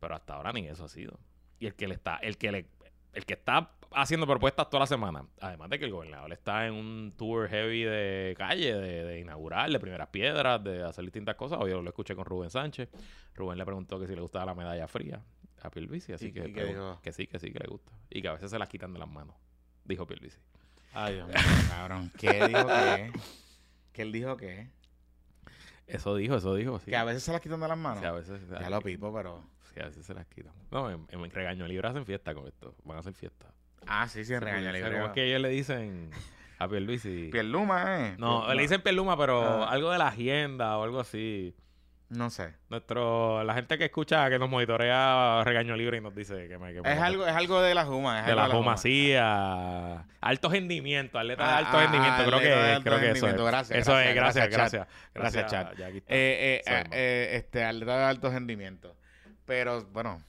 Pero hasta ahora ni eso ha sido. Y el que le está, el que le, el que está haciendo propuestas toda la semana, además de que el gobernador está en un tour heavy de calle, de, de inaugurar, de primeras piedras, de hacer distintas cosas. Hoy yo lo escuché con Rubén Sánchez. Rubén le preguntó que si le gustaba la medalla fría Pierluisi, así ¿Y- que, y qué pregun- dijo? que sí, que sí, que le gusta. Y que a veces se las quitan de las manos, dijo Pierluisi. Ay, Dios mío, cabrón. ¿Qué dijo que? ¿Qué él dijo que? Eso dijo, eso dijo, sí. Que a veces se las quitan de las manos. Sí, a veces, Ya lo pipo, pero... sí, a veces se las quitan. No, en, en Regaño Libre hacen fiesta con esto. Van a hacer fiesta. Ah, sí, sí, en regaña ¿Cómo libre. es que ellos le dicen a Pierluisi? Pierluma, ¿eh? No, Pierluma. le dicen Pierluma, pero Ah. algo de la agenda o algo así. No sé. Nuestro, la gente que escucha, que nos monitorea regaño libre y nos dice que me... Que me- Es algo, es algo de la Juma. de la Juma. jumacía. Alto rendimiento, atleta de Ah, alto ah, rendimiento. Creo que, creo que eso es. rendimiento. Gracias, Eso gracias, es, gracias, gracias, gracias. Gracias. Eh, eh, Sabemos. eh, este, atleta de alto rendimiento. Pero, bueno,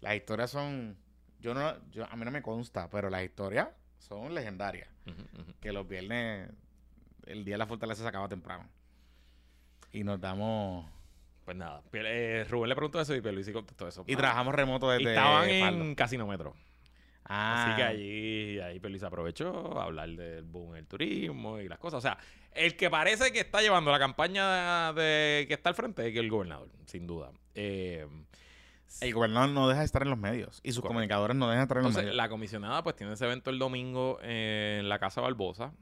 las historias son... Yo no, yo, a mí no me consta, pero las historias son legendarias. Que los viernes, el día de la fortaleza se acaba temprano. Y nos damos... Pues nada, eh, Rubén le preguntó eso y Pierluisi contestó eso. Y Ah, trabajamos remoto y desde estaban Faldo. en Casinómetro. Ah, Así que allí, ahí Pierluisi aprovechó a hablar del boom del turismo y las cosas. O sea, el que parece que está llevando la campaña de que está al frente es el gobernador, sin duda. Eh, El gobernador no deja de estar en los medios. Y sus Correcto. comunicadores no dejan de estar en los medios. la comisionada pues tiene ese evento el domingo en la Casa Barbosa,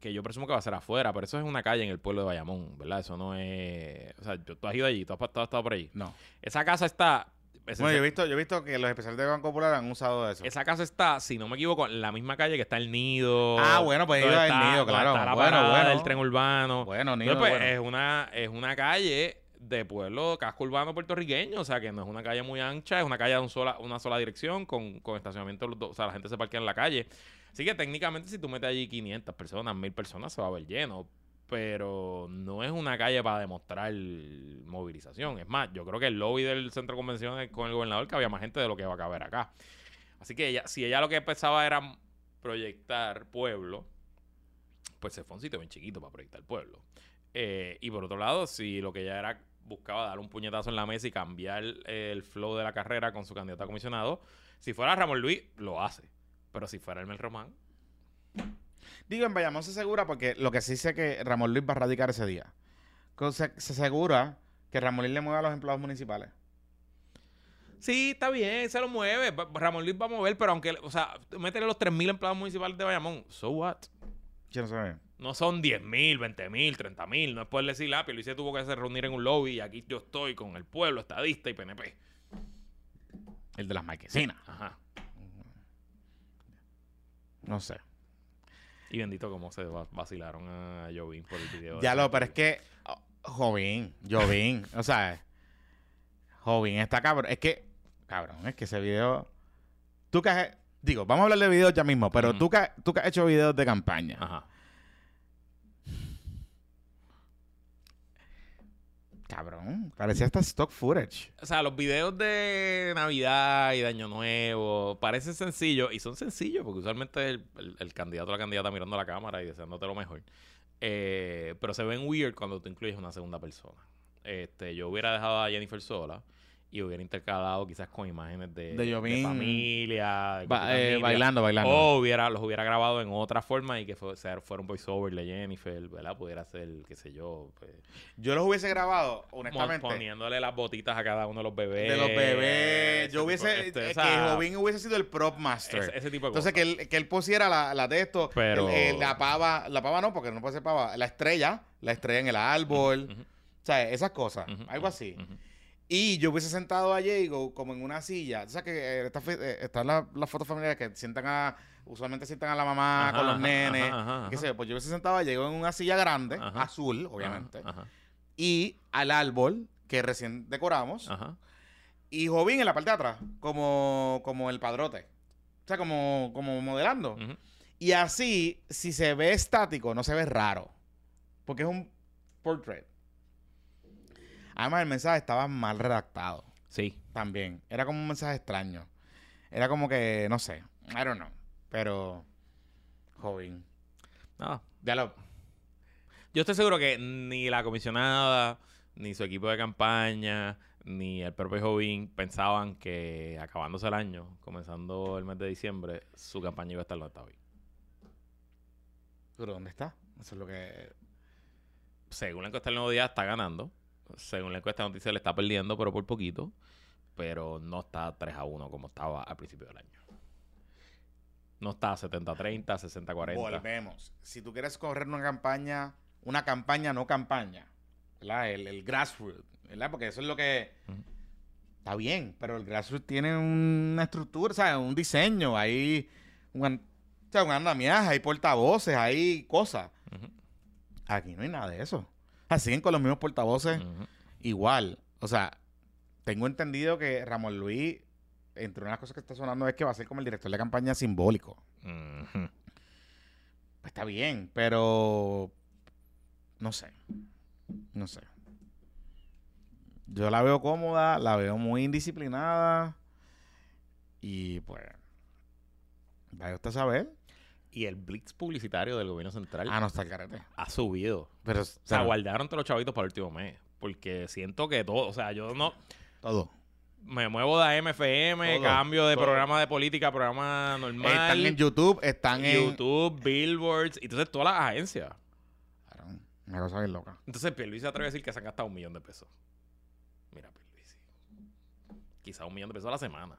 que yo presumo que va a ser afuera, pero eso es una calle en el pueblo de Bayamón, ¿verdad? Eso no es... O sea, yo- tú has ido allí, tú has, tú has estado por allí. No. Esa casa está... Bueno, yo he visto, yo he visto que los especiales de Banco Popular han usado eso. Esa casa está, si no me equivoco, en la misma calle que está el nido. Ah, bueno, pues iba el nido, claro. Está la Bueno, parada bueno. del tren urbano. Bueno, ni Entonces, pues, bueno. es, una, es una calle de pueblo casco urbano puertorriqueño, o sea que no es una calle muy ancha, es una calle de un sola, una sola dirección con, con estacionamiento, los dos, o sea, la gente se parquea en la calle. Así que técnicamente si tú metes allí 500 personas, 1000 personas, se va a ver lleno, pero no es una calle para demostrar movilización. Es más, yo creo que el lobby del centro de convenciones con el gobernador que había más gente de lo que va a caber acá. Así que ella, si ella lo que pensaba era proyectar pueblo, pues se fue un sitio bien chiquito para proyectar pueblo. Eh, y por otro lado, si lo que ella era buscaba dar un puñetazo en la mesa y cambiar el flow de la carrera con su candidato a comisionado, si fuera Ramón Luis, lo hace. Pero si fuera el Mel Román, Digo, en Bayamón se asegura porque lo que sí sé que Ramón Luis va a radicar ese día. Se, se asegura que Ramón Luis le mueva a los empleados municipales. Sí, está bien, se lo mueve. Ramón Luis va a mover, pero aunque, o sea, métele los 3.000 empleados municipales de Bayamón. So what? Yo no sé. No son 10.000, 20.000, 30.000. No es por decir, ah, Luis se tuvo que hacer reunir en un lobby y aquí yo estoy con el pueblo, estadista y PNP. El de las marquesinas. Ajá. No sé. Y bendito cómo se va- vacilaron a Jovín por el video. Ya lo, pero es que. oh, Jovín, Jovín. o sea, Jovín está cabrón. Es que, cabrón, es que ese video. Tú que has. Digo, vamos a hablar de videos ya mismo, pero Ujú. tú, que, tú que has hecho videos de campaña. Ajá. Cabrón, parecía hasta stock footage. O sea, los videos de Navidad y de Año Nuevo parecen sencillos y son sencillos porque usualmente el, el- candidato o la candidata mirando la cámara y deseándote lo mejor. Eh, pero se ven weird cuando tú incluyes una segunda persona. Este, yo hubiera dejado a Jennifer sola y hubiera intercalado quizás con imágenes de, De Jovín. familia, de Ba- cositas eh, nítidas. bailando, bailando. O hubiera, los hubiera grabado en otra forma y que fue, sea- fuera un voiceover de Jennifer, ¿verdad? Pudiera ser, qué sé yo, pues, Yo los hubiese grabado, honestamente. poniéndole las botitas a cada uno de los bebés. de los bebés. Yo tipo- hubiese. este, eh, o sea, que Jovín hubiese sido el prop master. ese, ese tipo de Entonces, que cosas. él, que él pusiera la, la de esto. Pero- el- el- la pava. La pava no, porque no puede ser pava. La estrella. La estrella en el árbol. O sea, esas cosas. algo así. Y yo hubiese sentado a Diego como en una silla. O sea, que eh, esta fe- eh, están las las fotos familiares que sientan a. Usualmente sientan a la mamá Ajá, con los ajá, nenes. ajá, qué sé yo, pues yo hubiese sentado a Diego en una silla grande, azul, obviamente. Ajá, Y al árbol que recién decoramos. ajá. Y Jovín en la parte de atrás, como, como el padrote. O sea, como, como modelando. Y así, si se ve estático, no se ve raro. Porque es un portrait. Además, el mensaje estaba mal redactado Sí. también. Era como un mensaje extraño. Era como que, no sé. I don't know. Pero, Jovín. Nada. Ya lo. Yo estoy seguro que ni la comisionada, ni su equipo de campaña, ni el propio Jovín pensaban que acabándose el año, comenzando el mes de diciembre, su campaña iba a estar donde está hoy. ¿Pero dónde está? Eso es lo que. Según la encuesta del Nuevo Día, está ganando. Según la encuesta de noticias, le está perdiendo, pero por poquito. Pero no está 3 a 1 como estaba al principio del año. No está 70-30, 60-40. Volvemos. Si tú quieres correr una campaña, una campaña no campaña, ¿verdad? El, el grassroots, ¿verdad? Porque eso es lo que... Está bien, pero el grassroots tiene una estructura, o sea, un diseño, hay un, o sea, un andamiaje, hay portavoces, hay cosas. Aquí no hay nada de eso. Sea, siguen con los mismos portavoces igual, o sea, tengo entendido que Ramón Luis, entre unas cosas que está sonando es que va a ser como el director de campaña simbólico. Pues está bien, pero no sé. No sé. Yo la veo cómoda, la veo muy indisciplinada. Y pues. Vaya usted a saber. Y el blitz publicitario del gobierno central Ah, no está el carete. ha subido. Pero, O sea, guardaron todos los chavitos para el último mes. Porque siento que todo, o sea, yo no todo. me muevo de AMFM, Todo, cambio de todo. programa de política, a programa normal. Están en YouTube, están en. YouTube, Billboards, y entonces todas las agencias. Claro, Una cosa bien loca. Entonces Pierluisi se atreve a decir que se han gastado un millón de pesos. Mira, Pierluisi. Quizá un millón de pesos a la semana.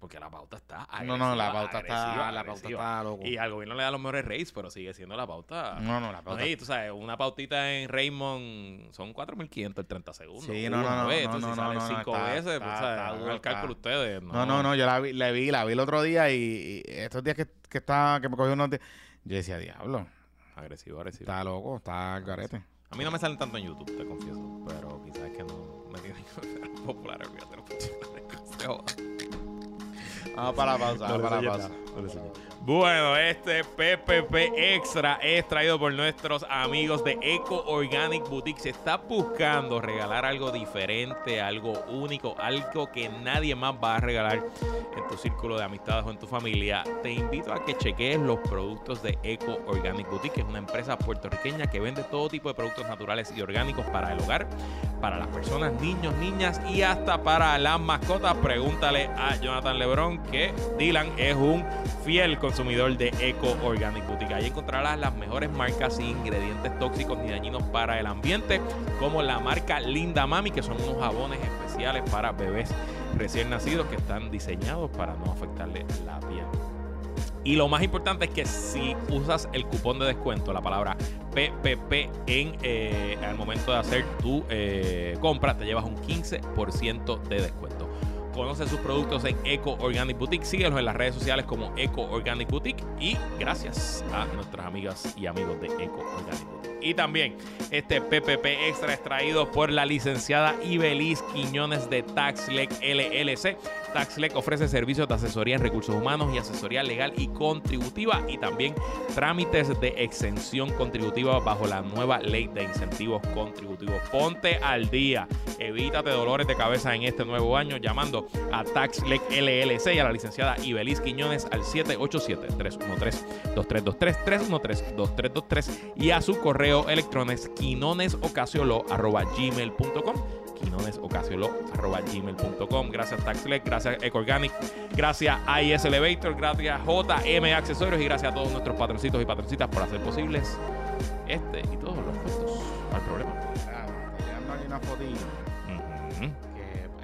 Porque la pauta está No, no, la agresiva, pauta está. agresiva, La pauta agresiva. está loco. Y al gobierno le da los mejores rates, pero sigue siendo la pauta. No, no, la pauta. Oye, tú sabes, una pautita en Raymond son 4.500 el 30 segundos. Sí, no, no, no, vez, no, entonces no, si no, no, cinco está- veces, está- pues, el cálculo ustedes. No, no, no, yo la vi, la vi, la vi el otro día y, y estos días que, que, está, que me cogió unos días, yo decía, diablo, Agresivo, agresivo. está loco, está garete. A mí no me salen tanto en YouTube, te confieso. Pero quizás es que no me tienen que ver los populares, olvídate los populares. Vamos para la pausa, vamos para la pausa. Bueno, este PPP Extra es traído por nuestros amigos de Eco Organic Boutique. Si estás buscando regalar algo diferente, algo único, algo que nadie más va a regalar en tu círculo de amistades o en tu familia, te invito a que chequees los productos de Eco Organic Boutique, que es una empresa puertorriqueña que vende todo tipo de productos naturales y orgánicos para el hogar, para las personas, niños, niñas y hasta para las mascotas. Pregúntale a Jonathan Lebron que Dylan es un fiel consumidor de Eco Organic Boutique. Ahí encontrarás las mejores marcas sin ingredientes tóxicos ni dañinos para el ambiente, como la marca Linda Mami, que son unos jabones especiales para bebés recién nacidos que están diseñados para no afectarle la piel. Y lo más importante es que si usas el cupón de descuento, la palabra PPP, en, eh, momento de hacer tu eh, compra, te llevas un 15% de descuento. Conoce sus productos en Eco Organic Boutique. Síguenos en las redes sociales como Eco Organic Boutique. Y gracias a nuestras amigas y amigos de Eco Organic Boutique. Y también este PPP extra es traído por la licenciada Ibeliz Quiñones de TaxLec LLC. TaxLec ofrece servicios de asesoría en recursos humanos y asesoría legal y contributiva y también trámites de exención contributiva bajo la nueva ley de incentivos contributivos. Ponte al día, evítate dolores de cabeza en este nuevo año llamando a TaxLec LLC y a la licenciada Ibeliz Quiñones al 787-313-2323, 313-2323 y a su correo electrónico quinonesocasiolo.gmail.com quinonesocasiolo.gmail.com Gracias TaxLec, gracias EcoOrganic, gracias AIS Elevator, gracias JM Accesorios. Y gracias a todos nuestros patroncitos y patroncitas por hacer posibles este y todos los puestos al problema. Ah, una que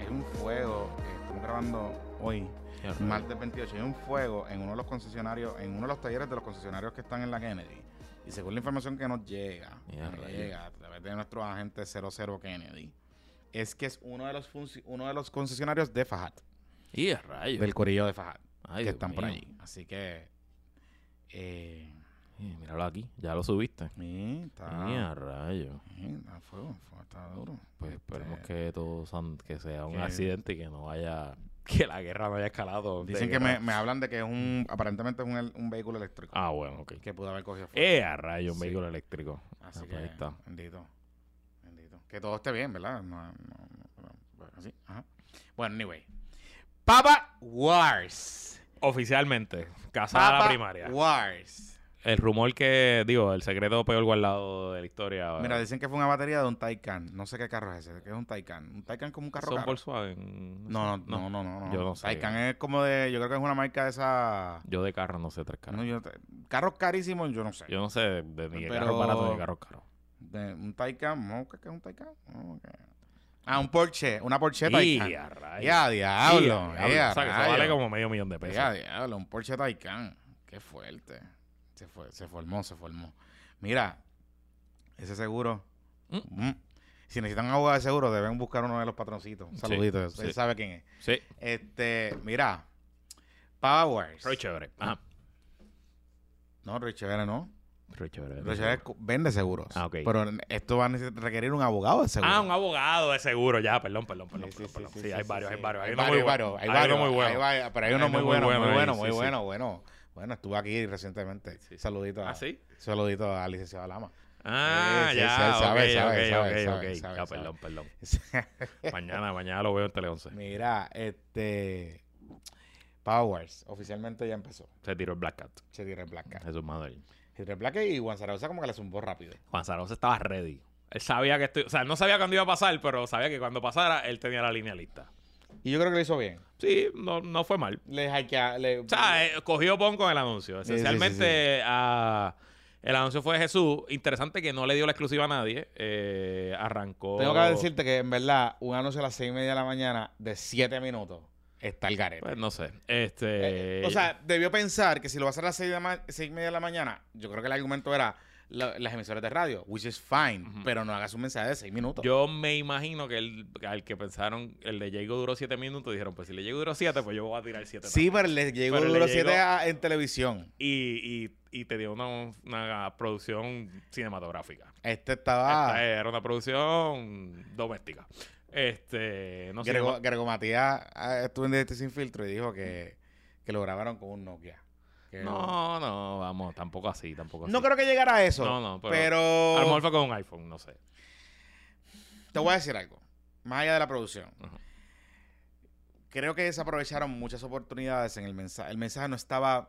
hay un fuego, que estamos grabando hoy, martes 28, hay un fuego en uno de los concesionarios, en uno de los talleres de los concesionarios que están en la Kennedy. Y según la información que nos llega, nos llega a través de nuestro agente 00 Kennedy, es que es uno de los uno de los concesionarios de Fajat, Y a rayos. del corillo de Fajat, Ay, que Dios están por allí. Así que eh, míralo aquí, ya lo subiste. sí, está, Y a rayos. sí, está fuego, fuego, está duro. Pues esperemos Este, que todo que sea un que- accidente y que no vaya, que la guerra no haya escalado. Dicen que me, hablan de que es un, aparentemente es un, un vehículo eléctrico. Ah, bueno, ok. que pudo haber cogido fuego. Eh, a rayo, un Sí. vehículo eléctrico. Así Ah, que, pues ahí está. bendito. Que todo esté bien, ¿verdad? No, no, no, no, bueno, así, ajá. Bueno, anyway. Papa Wars. Oficialmente, casada Papa la primaria. Wars. El rumor que, digo, el secreto peor guardado de la historia. Mira, dicen que fue una batería de un Taycan. No sé qué carro es ese. ¿Qué es un Taycan? ¿Un Taycan como un carro ¿Son caro? Volkswagen? No, no, no, no, no, no. Yo no sé. Taycan es como de... Yo creo que es una marca de esa... Yo de carro no sé tres carros. No, yo te- carros carísimos, yo no sé. Yo no sé de, ni de Pero- carro barato ni de carro caro. De un Taycan, ¿no? ¿Qué qué es un Taycan? Ah, un Porsche, una Porsche Taycan. Ya, diablo. O sea, que eso vale como medio millón de pesos. Ya, diablo, un Porsche Taycan. Qué fuerte. Se, fue, se formó, se formó. Mira, ese seguro. Mm. mm, Si necesitan un abogado de seguro, deben buscar uno de los patroncitos. Un Sí. Él sabe quién es. Sí, Este, mira. Powers. Roy chévere. Ajá. No, Roy Chévere no. Escu- vende seguros. Ah, ok. Pero esto va a requerir un abogado de seguro. Ah, un abogado de seguro, ya, perdón, perdón, perdón. Sí, perdón, sí, perdón. sí, Sí, sí, hay varios, hay varios. Hay Hay uno muy varios, hay varios, muy bueno. hay varios, pero hay uno Hay muy uno bueno, muy muy bueno muy sí, bueno, sí. muy bueno. Bueno, estuvo aquí recientemente. Saludito. a- ¿Ah, sí? Saludito al licenciado Lama. Ah, Sí, ya, sí, ok, sabe, ok, sabe, ok, sabe, ok. sabe, Ya, sabe. perdón, perdón. Mañana, mañana lo veo en Tele 11. Mira, este. Powers oficialmente ya empezó. Se tiró el Black Cat. Se tiró el Black Cat. Jesús Manuel. El Black y Juan Zaragoza como que le zumbó rápido. Juan Zaragoza estaba ready. Él sabía que esto, o sea, no sabía cuándo iba a pasar, pero sabía que cuando pasara, él tenía la línea lista. Y yo creo que lo hizo bien. Sí, no, no fue mal. Le hackea- le- O sea, eh, cogió pon con el anuncio. Sí, sí, sí, Esencialmente, ah, el anuncio fue de Jesús. Interesante que no le dio la exclusiva a nadie. Eh, arrancó. Tengo que decirte que en verdad, un anuncio a las seis y media de la mañana de siete minutos está el garete. Pues no sé. Este. Eh, o sea, debió pensar que si lo va a hacer a las seis, de la seis y media de la mañana, yo creo que el argumento era la- las emisoras de radio, which is fine, pero no hagas un mensaje de seis minutos. Yo me imagino que el, al que pensaron, el de Jago duró siete minutos, dijeron, pues si le Jago duró siete, pues yo voy a tirar siete. sí, pero le llegó llegó- siete a- en televisión. Y, y, y te dio una, una producción cinematográfica. Este estaba. Esta era una producción doméstica. Este, no sé. Grego, Matías ah, estuvo en Directo Sin Filtro y dijo que, que lo grabaron con un Nokia. No, no, vamos, tampoco así, tampoco así. No creo que llegara a eso. No, no, pero- pero. A lo mejor fue con un iPhone, no sé. Te voy a decir algo. Más allá de la producción. Creo que desaprovecharon muchas oportunidades en el mensaje. El mensaje no estaba.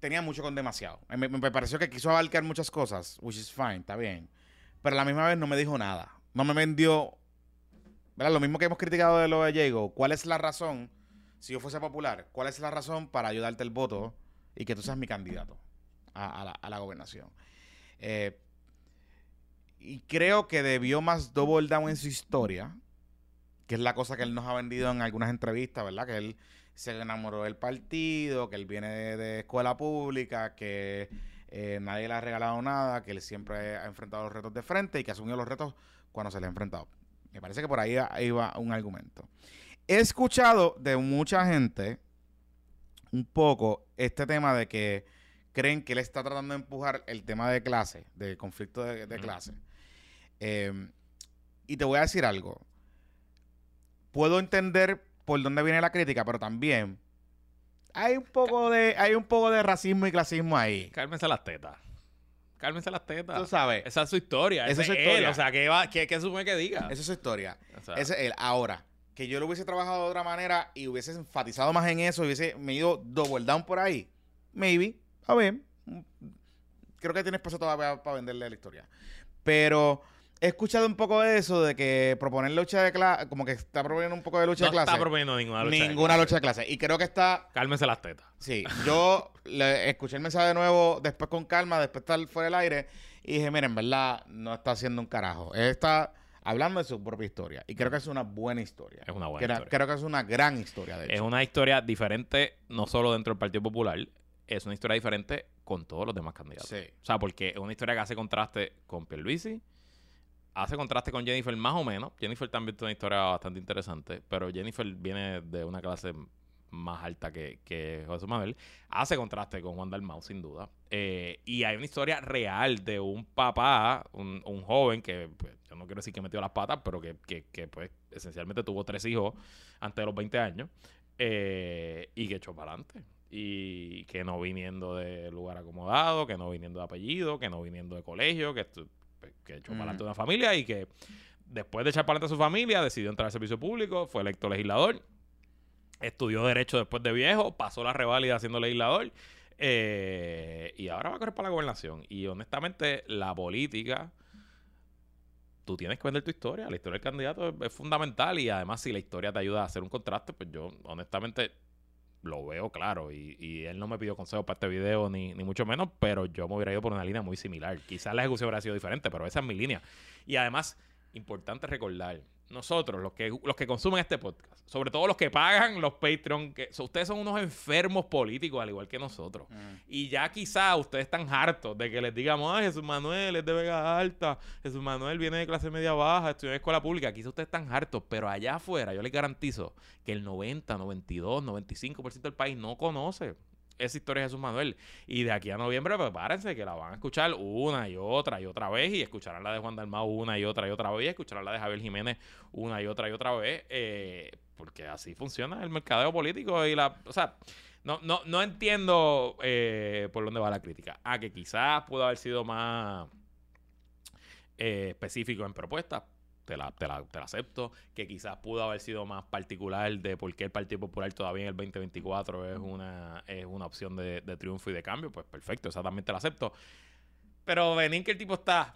Tenía mucho con demasiado. Me, me pareció que quiso abarcar muchas cosas, which is fine, está bien. Pero a la misma vez no me dijo nada. No me vendió. ¿Verdad? Lo mismo que hemos criticado de lo de Jago. ¿Cuál es la razón, si yo fuese popular, cuál es la razón para ayudarte el voto y que tú seas mi candidato a, la, gobernación? Eh, y creo que debió más double down en su historia, que es la cosa que él nos ha vendido en algunas entrevistas, ¿verdad? Que él se enamoró del partido, que él viene de, de escuela pública, que eh, nadie le ha regalado nada, que él siempre ha enfrentado los retos de frente y que asumió los retos cuando se le ha enfrentado. Me parece que por ahí iba un argumento. He escuchado de mucha gente un poco este tema de que creen que él está tratando de empujar el tema de clase, de conflicto de, de clase. Eh, y te voy a decir algo. Puedo entender por dónde viene la crítica, pero también hay un poco de, hay un poco de racismo y clasismo ahí. Cálmense las tetas. Cálmense las tetas. Tú sabes, Esa es su historia. Esa es su historia. Él. O sea, ¿qué, va, qué, qué supone que diga? esa es su historia. O sea, Ese es él. Ahora, que yo lo hubiese trabajado de otra manera y hubiese enfatizado más en eso, hubiese me ido double down por ahí, maybe, a ver, mm, creo que tiene espacio todavía para venderle la historia. Pero he escuchado un poco de eso, de que proponer lucha de clase, como que está proponiendo un poco de lucha no de clase. está proponiendo ninguna lucha. de ninguna clase. lucha de clase. Y creo que está, Cálmense las tetas. sí, yo le escuché el mensaje de nuevo, después con calma, después estar fuera del aire, y dije, miren, en verdad, no está haciendo un carajo. Él está hablando de su propia historia. Y creo que es una buena historia. Es una buena Creo- historia. Creo que es una gran historia, de Es una historia diferente, no solo dentro del Partido Popular, es una historia diferente con todos los demás candidatos. Sí. O sea, porque es una historia que hace contraste con Pierluisi, hace contraste con Jennifer más o menos. Jennifer también tiene una historia bastante interesante, pero Jennifer viene de una clase más alta que, que José Manuel. Hace contraste con Juan Dalmau, sin duda. Eh, y hay una historia real de un papá, un, un joven que, pues, yo no quiero decir que metió las patas, pero que, que, que, pues, esencialmente tuvo tres hijos antes de los 20 años eh, y que echó para adelante. Y que no viniendo de lugar acomodado, que no viniendo de apellido, que no viniendo de colegio, que, que echó Mm. para adelante una familia y que después de echar para adelante a su familia decidió entrar al servicio público, fue electo legislador, estudió Derecho después de viejo, pasó la reválida siendo legislador eh, y ahora va a correr para la gobernación. Y honestamente, la política tú tienes que vender tu historia. La historia del candidato es, es fundamental y además si la historia te ayuda a hacer un contraste, pues yo honestamente lo veo claro y, y él no me pidió consejo para este video ni, ni mucho menos, pero yo me hubiera ido por una línea muy similar. Quizás la ejecución hubiera sido diferente, pero esa es mi línea. Y además, importante recordar, nosotros, los que, los que consumen este podcast, sobre todo los que pagan los Patreon, que so- ustedes son unos enfermos políticos al igual que nosotros. Mm. Y ya quizá ustedes están hartos de que les digamos, ay, Jesús Manuel es de Vega Alta, Jesús Manuel viene de clase media baja, estudió en escuela pública. Quizá ustedes están hartos, pero allá afuera yo les garantizo que el 90, 92, 95% del país no conoce esa historia de Jesús Manuel. Y de aquí a noviembre, prepárense que la van a escuchar una y otra y otra vez. Y escucharán la de Juan Dalmau una y otra y otra vez. Y escucharán la de Javier Jiménez una y otra y otra vez. eh, porque así funciona el mercadeo político y la. O sea. No, no, no entiendo eh, por dónde va la crítica. Ah, que quizás pudo haber sido más eh, específico en propuestas. Te la, te, la, te la acepto. Que quizás pudo haber sido más particular de por qué el Partido Popular todavía en el 2024 es una, es una opción de, de triunfo y de cambio. Pues perfecto, esa también te la acepto. Pero venir que el tipo está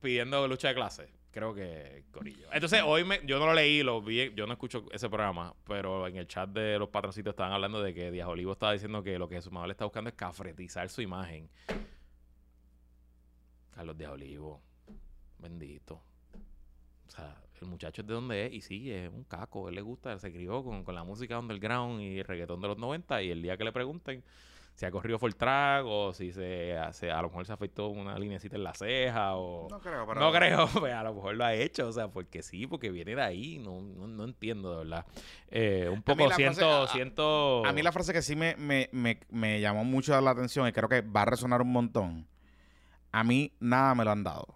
pidiendo lucha de clase, creo que corillo. Entonces, hoy me, yo no lo leí, lo vi, yo no escucho ese programa, pero en el chat de los patroncitos estaban hablando de que Díaz Olivo estaba diciendo que lo que su madre está buscando es cafretizar su imagen. Carlos Díaz Olivo, bendito. O sea, el muchacho es de donde es y sí, es un caco, él le gusta, se crió con, con la música underground y el reggaetón de los 90 y el día que le pregunten si ha corrido full track o si se, hace, a lo mejor se afectó una linecita en la ceja o... No creo, pero... No creo, pues a lo mejor lo ha hecho, o sea, porque sí, porque viene de ahí, no, no, no entiendo, de verdad. Eh, un poco siento, frase- a- siento... A mí la frase que sí me, me, me, me llamó mucho la atención y creo que va a resonar un montón. A mí nada me lo han dado.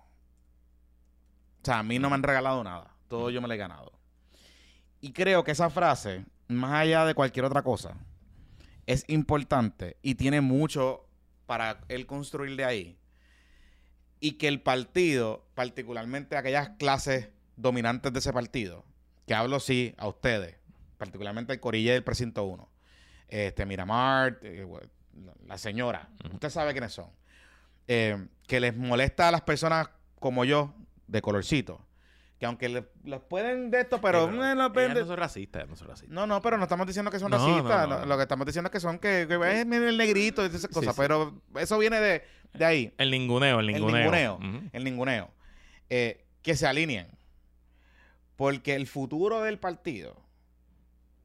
O sea, a mí no me han regalado nada. Todo yo me lo he ganado. Y creo que esa frase, más allá de cualquier otra cosa, es importante y tiene mucho para él construir de ahí. Y que el partido, particularmente aquellas clases dominantes de ese partido, que hablo sí a ustedes, particularmente el Corille del Precinto 1, este, Miramar, eh, la señora, usted sabe quiénes son, eh, que les molesta a las personas como yo, de colorcito, que aunque le- les pueden de esto, pero... Sí, eh, no, ellas no son racistas, no son racistas. no, no, pero no estamos diciendo que son No, racistas. no, no. no, Lo que estamos diciendo es que son que, que es el negrito y esas cosas. sí. Pero eso viene de, de ahí, El ninguneo, el el ninguneo. ninguneo. Ujú. El ninguneo. Eh, que se alineen. Porque el futuro del partido,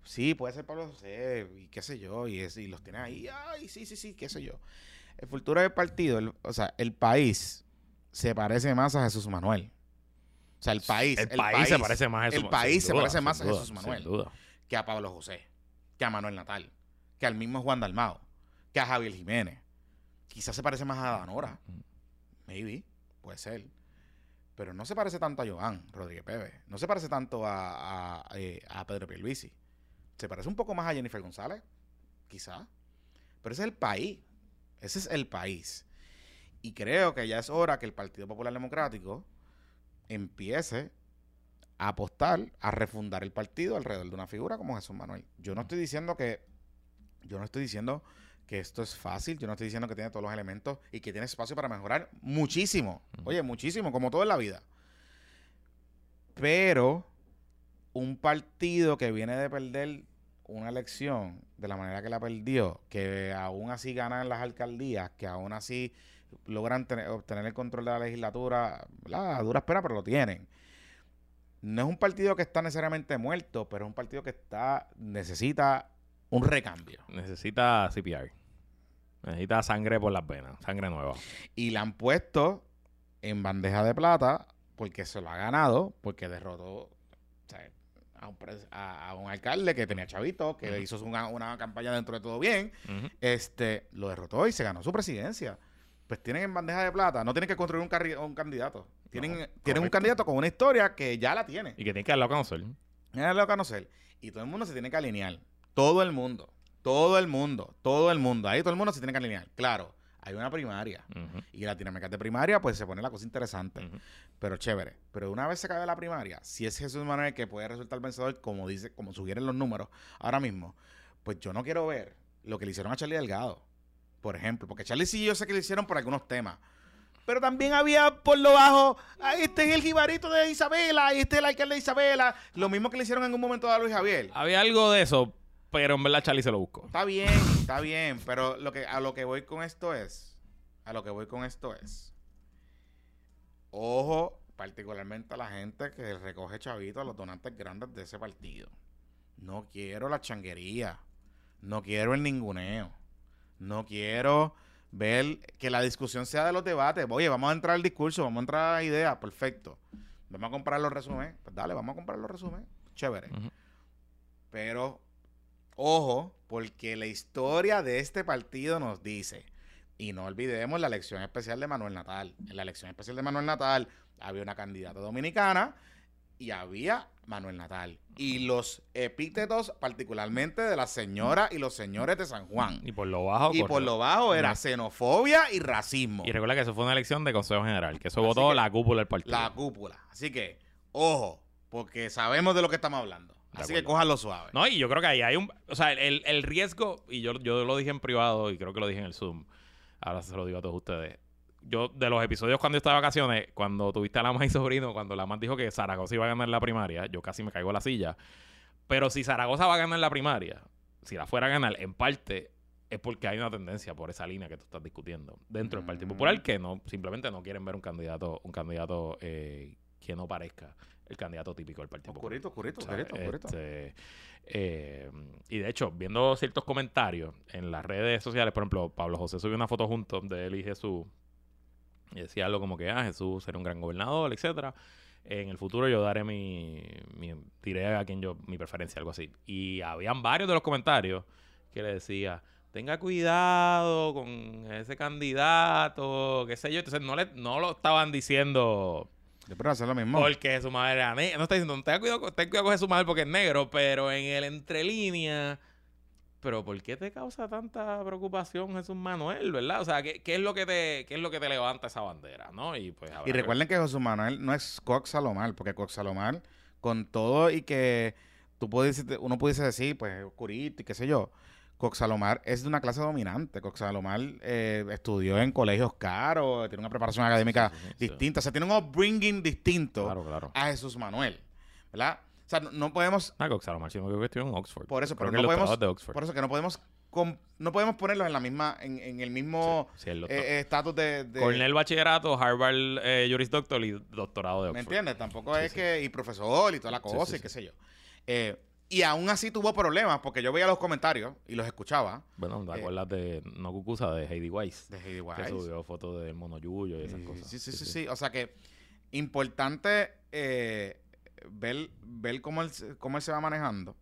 sí, puede ser Pablo José y qué sé yo, y, es- y los tiene ahí, ay, sí, sí, sí, qué sé yo. El futuro del partido, el- o sea, el país se parece más a Jesús Manuel. Sea, el país. El, país, se parece más a Jesús el país se parece más a Jesús Manuel duda. que a Pablo José, que a Manuel Natal, que al mismo Juan Dalmao, que a Javier Jiménez. Quizás se parece más a Danora. Maybe, puede ser. Pero no se parece tanto a Joan Rodríguez Pérez. No se parece tanto a, a, eh, a Pedro Pierluisi. Se parece un poco más a Jennifer González, quizás. Pero ese es el país. Ese es el país. Y creo que ya es hora que el Partido Popular Democrático empiece a apostar a refundar el partido alrededor de una figura como Jesús Manuel. Yo no estoy diciendo que yo no estoy diciendo que esto es fácil, yo no estoy diciendo que tiene todos los elementos y que tiene espacio para mejorar muchísimo. Oye, muchísimo, como todo en la vida. Pero un partido que viene de perder una elección de la manera que la perdió, que aún así ganan las alcaldías, que aún así logran tener- obtener el control de la legislatura, ¿verdad? a duras penas, pero lo tienen. No es un partido que está necesariamente muerto, pero es un partido que está necesita un recambio. Necesita CPR. Necesita sangre por las venas, sangre nueva. Y la han puesto en bandeja de plata porque se lo ha ganado, porque derrotó o sea, a, un a- a un alcalde que tenía chavito, que hizo una, una campaña dentro de todo bien, este lo derrotó y se ganó su presidencia. Pues tienen en bandeja de plata, no tienen que construir un, carri- un candidato. Tienen, No, tienen un candidato con una historia que ya la tiene. Y que tiene que darlo a conocer. Lo que conocer. Y todo el mundo se tiene que alinear. Todo el mundo. Todo el mundo. Todo el mundo. Ahí todo el mundo se tiene que alinear. Claro, hay una primaria. Y la dinámica de primaria, pues se pone la cosa interesante. Pero chévere. Pero una vez se cae la primaria, si es Jesús Manuel que puede resultar vencedor, como dice, como sugieren los números ahora mismo, pues yo no quiero ver lo que le hicieron a Charlie Delgado, por ejemplo. Porque Charlie sí yo sé que le hicieron por algunos temas. Pero también había por lo bajo, ah, este es el jibarito de Isabela, y este es el alcalde de Isabela. Lo mismo que le hicieron en un momento a Luis Javier. Había algo de eso, pero en verdad Charlie se lo buscó. Está bien, está bien, pero lo que a lo que voy con esto es, a lo que voy con esto es, ojo, particularmente a la gente que recoge chavitos a los donantes grandes de ese partido. No quiero la changuería, no quiero el ninguneo, no quiero ver que la discusión sea de los debates. Oye, vamos a entrar al discurso, vamos a entrar a ideas, perfecto. Vamos a comprar los resúmenes, pues dale, vamos a comprar los resúmenes, chévere. Pero, ojo, Porque la historia de este partido nos dice, y no olvidemos la elección especial de Manuel Natal. En la elección especial de Manuel Natal había una candidata dominicana y había Manuel Natal. Y los epítetos, particularmente de la señora y los señores de San Juan. Y por lo bajo. Y por lo bajo era No. xenofobia y racismo. Y recuerda que eso fue una elección de Consejo General, que eso Así votó que la cúpula del partido. La cúpula. Así que, ojo, porque sabemos de lo que estamos hablando. De Así que acuerdo. cójanlo suave. No, y yo creo que ahí hay un. O sea, el, el riesgo, y yo, yo lo dije en privado y creo que lo dije en el Zoom. Ahora se lo digo a todos ustedes. Yo, de los episodios cuando yo estaba de vacaciones, cuando tuviste a la y sobrino, cuando la más dijo que Zaragoza iba a ganar la primaria, yo casi me caigo a la silla. Pero si Zaragoza va a ganar la primaria, si la fuera a ganar, en parte es porque hay una tendencia por esa línea que tú estás discutiendo dentro del Partido Mm. Popular que no simplemente no quieren ver un candidato un candidato eh, que no parezca el candidato típico del Partido Popular. Oscurito, ¿sabes? oscurito, oscurito. Este, eh, y de hecho, viendo ciertos comentarios en las redes sociales, por ejemplo, Pablo José subió una foto juntos de él y Jesús. Y decía algo como que, ah, Jesús será un gran gobernador, etcétera. En el futuro yo daré mi, mi diré a quien yo mi preferencia, algo así. Y habían varios de los comentarios que le decía, tenga cuidado con ese candidato, qué sé yo. Entonces no le, no lo estaban diciendo Yo espero hacer lo mismo. porque su madre era negra. No está diciendo, ten cuidado, con- ten cuidado con su madre porque es negro, pero en el entrelínea. Pero ¿por qué te causa tanta preocupación Jesús Manuel, verdad? O sea, ¿qué, qué es lo que te qué es lo que te levanta esa bandera, no? Y pues Y recuerden que José Manuel no es Cox Salomar, porque Cox Salomar, con todo y que tú puedes, uno pudiese decir, pues, es oscurito y qué sé yo, Cox Salomar es de una clase dominante. Cox Salomar eh, estudió en colegios caros, tiene una preparación académica Sí, sí, sí. distinta, o sea, tiene un upbringing distinto Claro, claro. a Jesús Manuel, ¿verdad? O sea, no, no podemos, Ah, Cox Salomar, sí, creo que estuvo en Oxford. por eso, Creo pero que no podemos, de Oxford. por eso que no podemos, com- no podemos ponerlos en la misma, en, en el mismo Sí, el doctor. eh, eh, estatus de, de- Cornell Bachillerato, Harvard eh, Juris Doctor y doctorado de ¿Me Oxford. entiendes? Tampoco Sí, es sí. que. Y profesor y toda la Sí, cosa sí, y qué sé yo. Eh, y aún así tuvo problemas porque yo veía los comentarios y los escuchaba Bueno, ¿te Eh, acuerdas de No Cucusa, de Heidi Weiss? de Heidi Que Weiss. subió fotos del mono Yuyo y esas Sí, cosas. Sí, sí, sí, sí. O sea que importante eh, ver, ver cómo, él, cómo él se va manejando.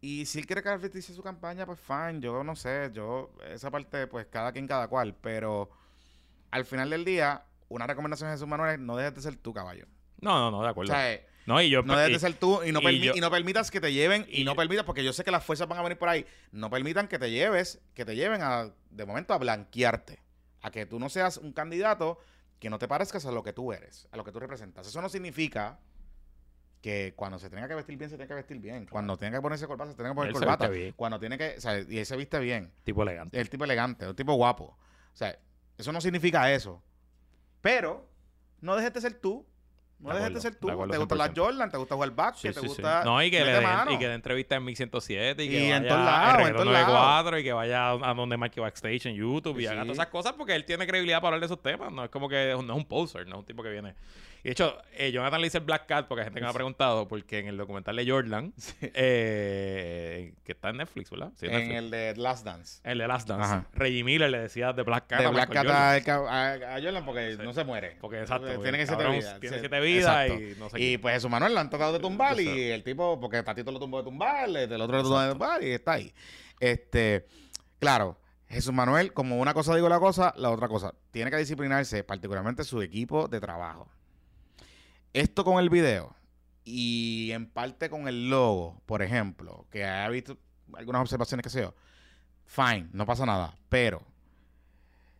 Y si él quiere caracterizar su campaña, pues fine. Yo no sé, yo, esa parte, pues cada quien, cada cual. Pero al final del día, una recomendación de Jesús Manuel es no dejes de ser tú, caballo. No, no, no, de O acuerdo. sea, eh, no, y yo... No debes y- de ser tú y no, y permi- yo- y no permitas que te lleven y, no permitas, porque yo sé que las fuerzas van a venir por ahí, no permitan que te lleves, que te lleven a, de momento a blanquearte, a que tú no seas un candidato que no te parezcas a lo que tú eres, a lo que tú representas. Eso no significa que cuando se tenga que vestir bien, se tenga que vestir bien. Cuando tenga que ponerse corbata, se tenga que poner Él corbata. Cuando tiene que, o sea, y él se viste bien. Tipo elegante. El tipo elegante, el tipo guapo. O sea, eso no significa eso. Pero no dejes de ser tú. No De dejes de ser tú. de Te gustan las 100%. Jordan, te gusta jugar básquet, Sí, te sí. gusta. No, y que, le den, y que dé entrevista en 1107 y que Y en todos lados, en todos lados. 94 y que vaya a donde Mikey Backstage en YouTube y haga todas esas cosas porque él tiene credibilidad para hablar de esos temas. No es como que no es un poser, no es un tipo que viene. Y de hecho, eh, Jonathan le dice el Black Cat porque hay gente me ha preguntado porque en el documental de Jordan, eh, que está en Netflix, ¿verdad? Sí, en Netflix. el de Last Dance. El de Last Dance. Ajá. Reggie Miller le decía de Black Cat de a Black Cat Jordan. a, a- a Jordan porque Sí. no se muere. Porque exacto. Tiene porque que siete vidas. Tiene siete vidas y no sé Y qué. pues Jesús Manuel lo han tratado de tumbar y el tipo, porque Tatito lo tumbó de tumbar, el otro lo tumbó de tumbar y está ahí. Este, claro, Jesús Manuel, como una cosa digo la cosa, la otra cosa, tiene que disciplinarse, particularmente su equipo de trabajo. Esto con el video y en parte con el logo, por ejemplo, que haya visto algunas observaciones que sé yo, fine, no pasa nada, pero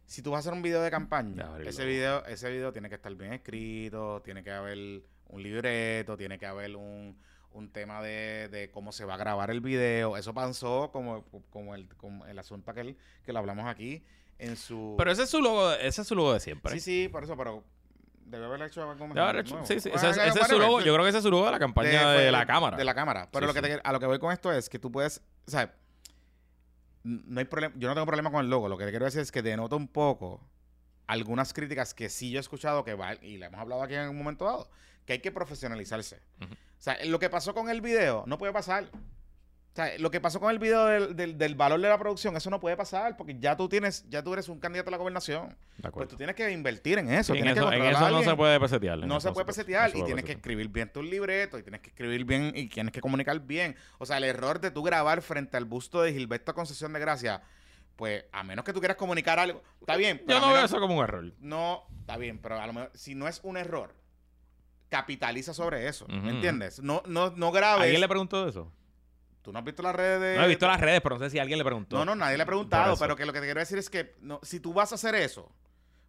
si tú vas a hacer un video de campaña, ese video, ese video tiene que estar bien escrito, tiene que haber un libreto, tiene que haber un, un tema de, de cómo se va a grabar el video. Eso pasó como, como, el, como el asunto aquel que lo hablamos aquí en su... Pero ese es su logo, ese es su logo de siempre. sí, sí, por eso, pero debe haber hecho algo Debe haber hecho- sí, sí, Bueno, ese, es- haga- ese es su logo. Yo creo que ese es su logo de la campaña de, la cámara. De la cámara. Pero Sí, lo que te- a lo que voy con esto es que tú puedes, o sea, no hay problema, yo no tengo problema con el logo. Lo que te quiero decir es que denota un poco algunas críticas que sí yo he escuchado que va, y le hemos hablado aquí en un momento dado, que hay que profesionalizarse. O sea, lo que pasó con el video no puede pasar. O sea, lo que pasó con el video del, del- del valor de la producción, eso no puede pasar porque ya tú tienes, ya tú eres un candidato a la gobernación. De Pues tú tienes que invertir en eso. En eso, que en eso no se puede pesetear. No se puede pesetear y tienes que escribir bien tus libretos y tienes que escribir bien y tienes que comunicar bien. O sea, el error de tú grabar frente al busto de Gilberto Concesión de Gracia, pues a menos que tú quieras comunicar algo, está bien. pero Yo no veo eso como un error. No, está bien, pero a lo mejor si no es un error, capitaliza sobre eso, ¿me entiendes? No, no, no grabes. ¿Alguien le preguntó eso? Tú no has visto las redes de... No he visto las redes, pero no sé si alguien le preguntó. No, no, nadie le ha preguntado, pero que lo que te quiero decir es que no, si tú vas a hacer eso,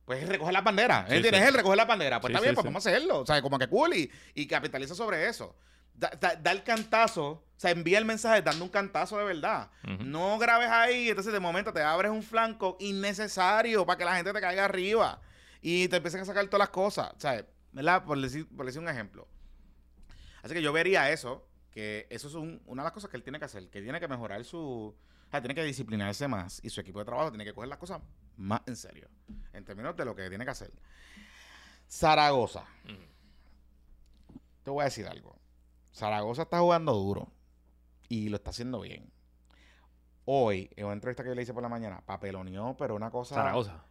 pues es recoger las banderas. Sí, ¿Entiendes? sí. Es recoger las banderas. Pues Sí, está bien, pues vamos a hacerlo. O sea, como que cool y, y capitaliza sobre eso. Da, da- da el cantazo, o sea, envía el mensaje dando un cantazo de verdad. No grabes ahí, entonces de momento te abres un flanco innecesario para que la gente te caiga arriba y te empiecen a sacar todas las cosas. O sea, ¿verdad? Por decir, por decir un ejemplo. Así que yo vería eso, que eso es un- una de las cosas que él tiene que hacer, que tiene que mejorar su... O sea, tiene que disciplinarse más y su equipo de trabajo tiene que coger las cosas más en serio, en términos de lo que tiene que hacer. Zaragoza. Te voy a decir algo. Zaragoza está jugando duro y lo está haciendo bien. Hoy, en una entrevista que yo le hice por la mañana, papeloneó, pero una cosa... Zaragoza.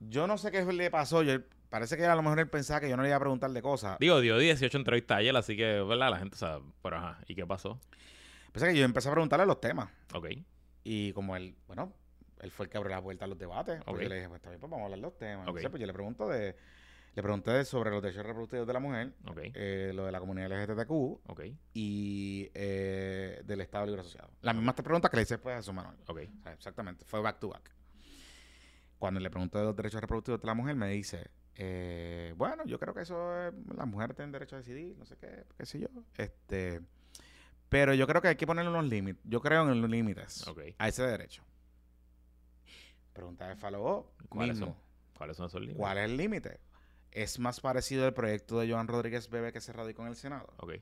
Yo no sé qué le pasó. Yo, parece que a lo mejor él pensaba que yo no le iba a preguntar de cosas. Digo, dio 18 entrevistas ayer, así que, ¿verdad? La gente sabe. Pero ajá, ¿y qué pasó? Pensé que yo empecé a preguntarle los temas. Ok. Y como él, bueno, él fue el que abrió la puerta a los debates. Pues Ok. yo le dije, pues está bien, pues vamos a hablar de los temas. Ok. Entonces, pues yo le pregunto de, le pregunté sobre los derechos reproductivos de la mujer, Ok. eh, lo de la comunidad LGTBQ Ok. y eh, del Estado Libre Asociado. Las mismas tres preguntas que le hice pues a su Manuel. Ok. O sea, exactamente, fue back to back. Cuando le pregunto de los derechos reproductivos de la mujer, me dice, eh, bueno, yo creo que eso es, las mujeres tienen derecho a decidir, no sé qué, qué sé yo. Este, pero yo creo que hay que ponerle unos límites. Yo creo en los límites a ese derecho. Pregunta de follow ¿Cuáles mismo. son? ¿Cuáles son esos límites? ¿Cuál es el límite? ¿Es más parecido al proyecto de Joan Rodríguez Bebe que se radicó en el Senado? Ok.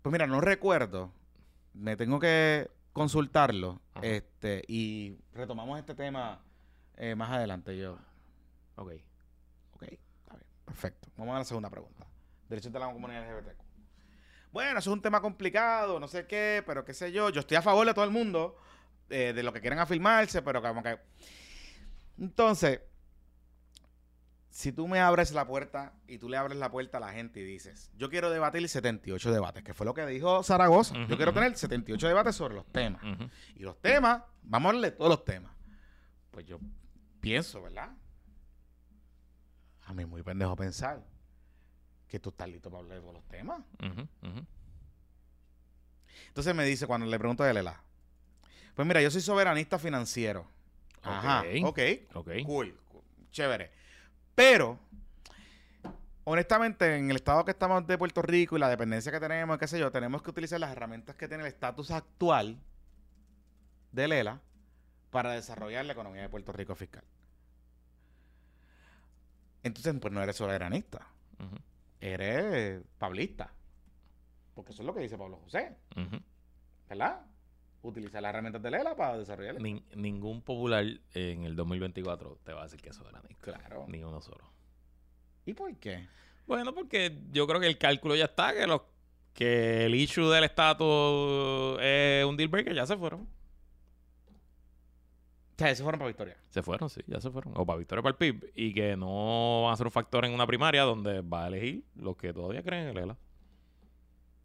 Pues mira, no recuerdo. Me tengo que consultarlo. Ajá. Este, y retomamos este tema eh, más adelante. Yo, Ok. ok, está bien, perfecto. Vamos a la segunda pregunta. Derechos de la comunidad LGBTQ. Bueno, eso es un tema complicado, no sé qué, pero qué sé yo. Yo estoy a favor de todo el mundo, eh, de lo que quieran afirmarse, pero como que. Entonces, si tú me abres la puerta y tú le abres la puerta a la gente y dices, yo quiero debatir 78 debates, que fue lo que dijo Zaragoza. Yo quiero tener 78 debates sobre los temas. Y los temas, vamos a hablar de todos los temas. Pues yo pienso, ¿verdad? A mí muy pendejo pensar que tú estás listo para hablar de todos los temas. Ujú. Ujú. Entonces me dice cuando le pregunto de Lela, pues mira, yo soy soberanista financiero. Ajá, ok, Ok. cool, cool, chévere. Pero, honestamente, en el estado que estamos de Puerto Rico y la dependencia que tenemos, qué sé yo, tenemos que utilizar las herramientas que tiene el estatus actual de Lela para desarrollar la economía de Puerto Rico fiscal. Entonces, pues no eres soberanista, eres pablista. Porque eso es lo que dice Pablo José. ¿verdad? Utilizar las herramientas de Lela para desarrollar la Nin- ningún popular en el 2024 te va a decir que es soberanista. Claro. Ni uno solo. ¿Y por qué? Bueno, porque yo creo que el cálculo ya está, que los que el issue del estatus es un deal breaker, ya se fueron. O sea, esos fueron para Victoria. Se fueron, sí, ya se fueron. O para Victoria o para el PIB. Y que no van a ser un factor en una primaria donde va a elegir los que todavía creen en el ELA.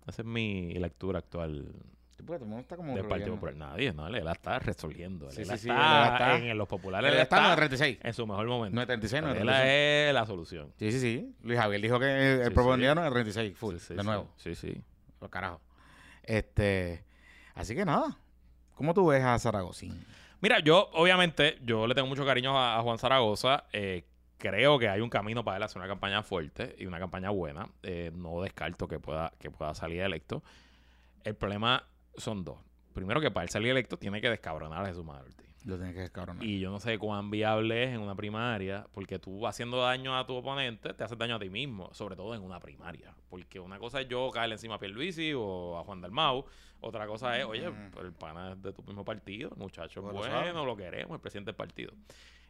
Esa es mi lectura actual Sí, porque todo el mundo está como del Partido. Popular. Nadie, no, el ELA está resolviendo. El Sí, ELA sí, está, el está- en, los populares. El ELA está en está 36. en su mejor momento. 936, El 936. ELA es la solución. Sí, sí, sí. Luis Javier dijo que el Sí, proponía sí. 936, full, Sí, sí, de nuevo. Sí, sí. Los carajos. Este, así que nada. ¿Cómo tú ves a Zaragozín? Mira, yo obviamente, yo le tengo mucho cariño a, Juan Zaragoza. Eh, creo que hay un camino para él hacer una campaña fuerte y una campaña buena. Eh, no descarto que pueda, que pueda salir electo. El problema son dos. Primero que para él salir electo tiene que descabronar a Jesús Manuel Ortiz. Lo tienes que. Y yo no sé cuán viable es en una primaria, porque tú haciendo daño a tu oponente, te haces daño a ti mismo, sobre todo en una primaria. Porque una cosa es yo caerle encima a Pierluisi o a Juan Dalmau, otra cosa es, oye, el pana es de tu mismo partido, el muchacho Bueno, bueno, lo queremos, el presidente del partido.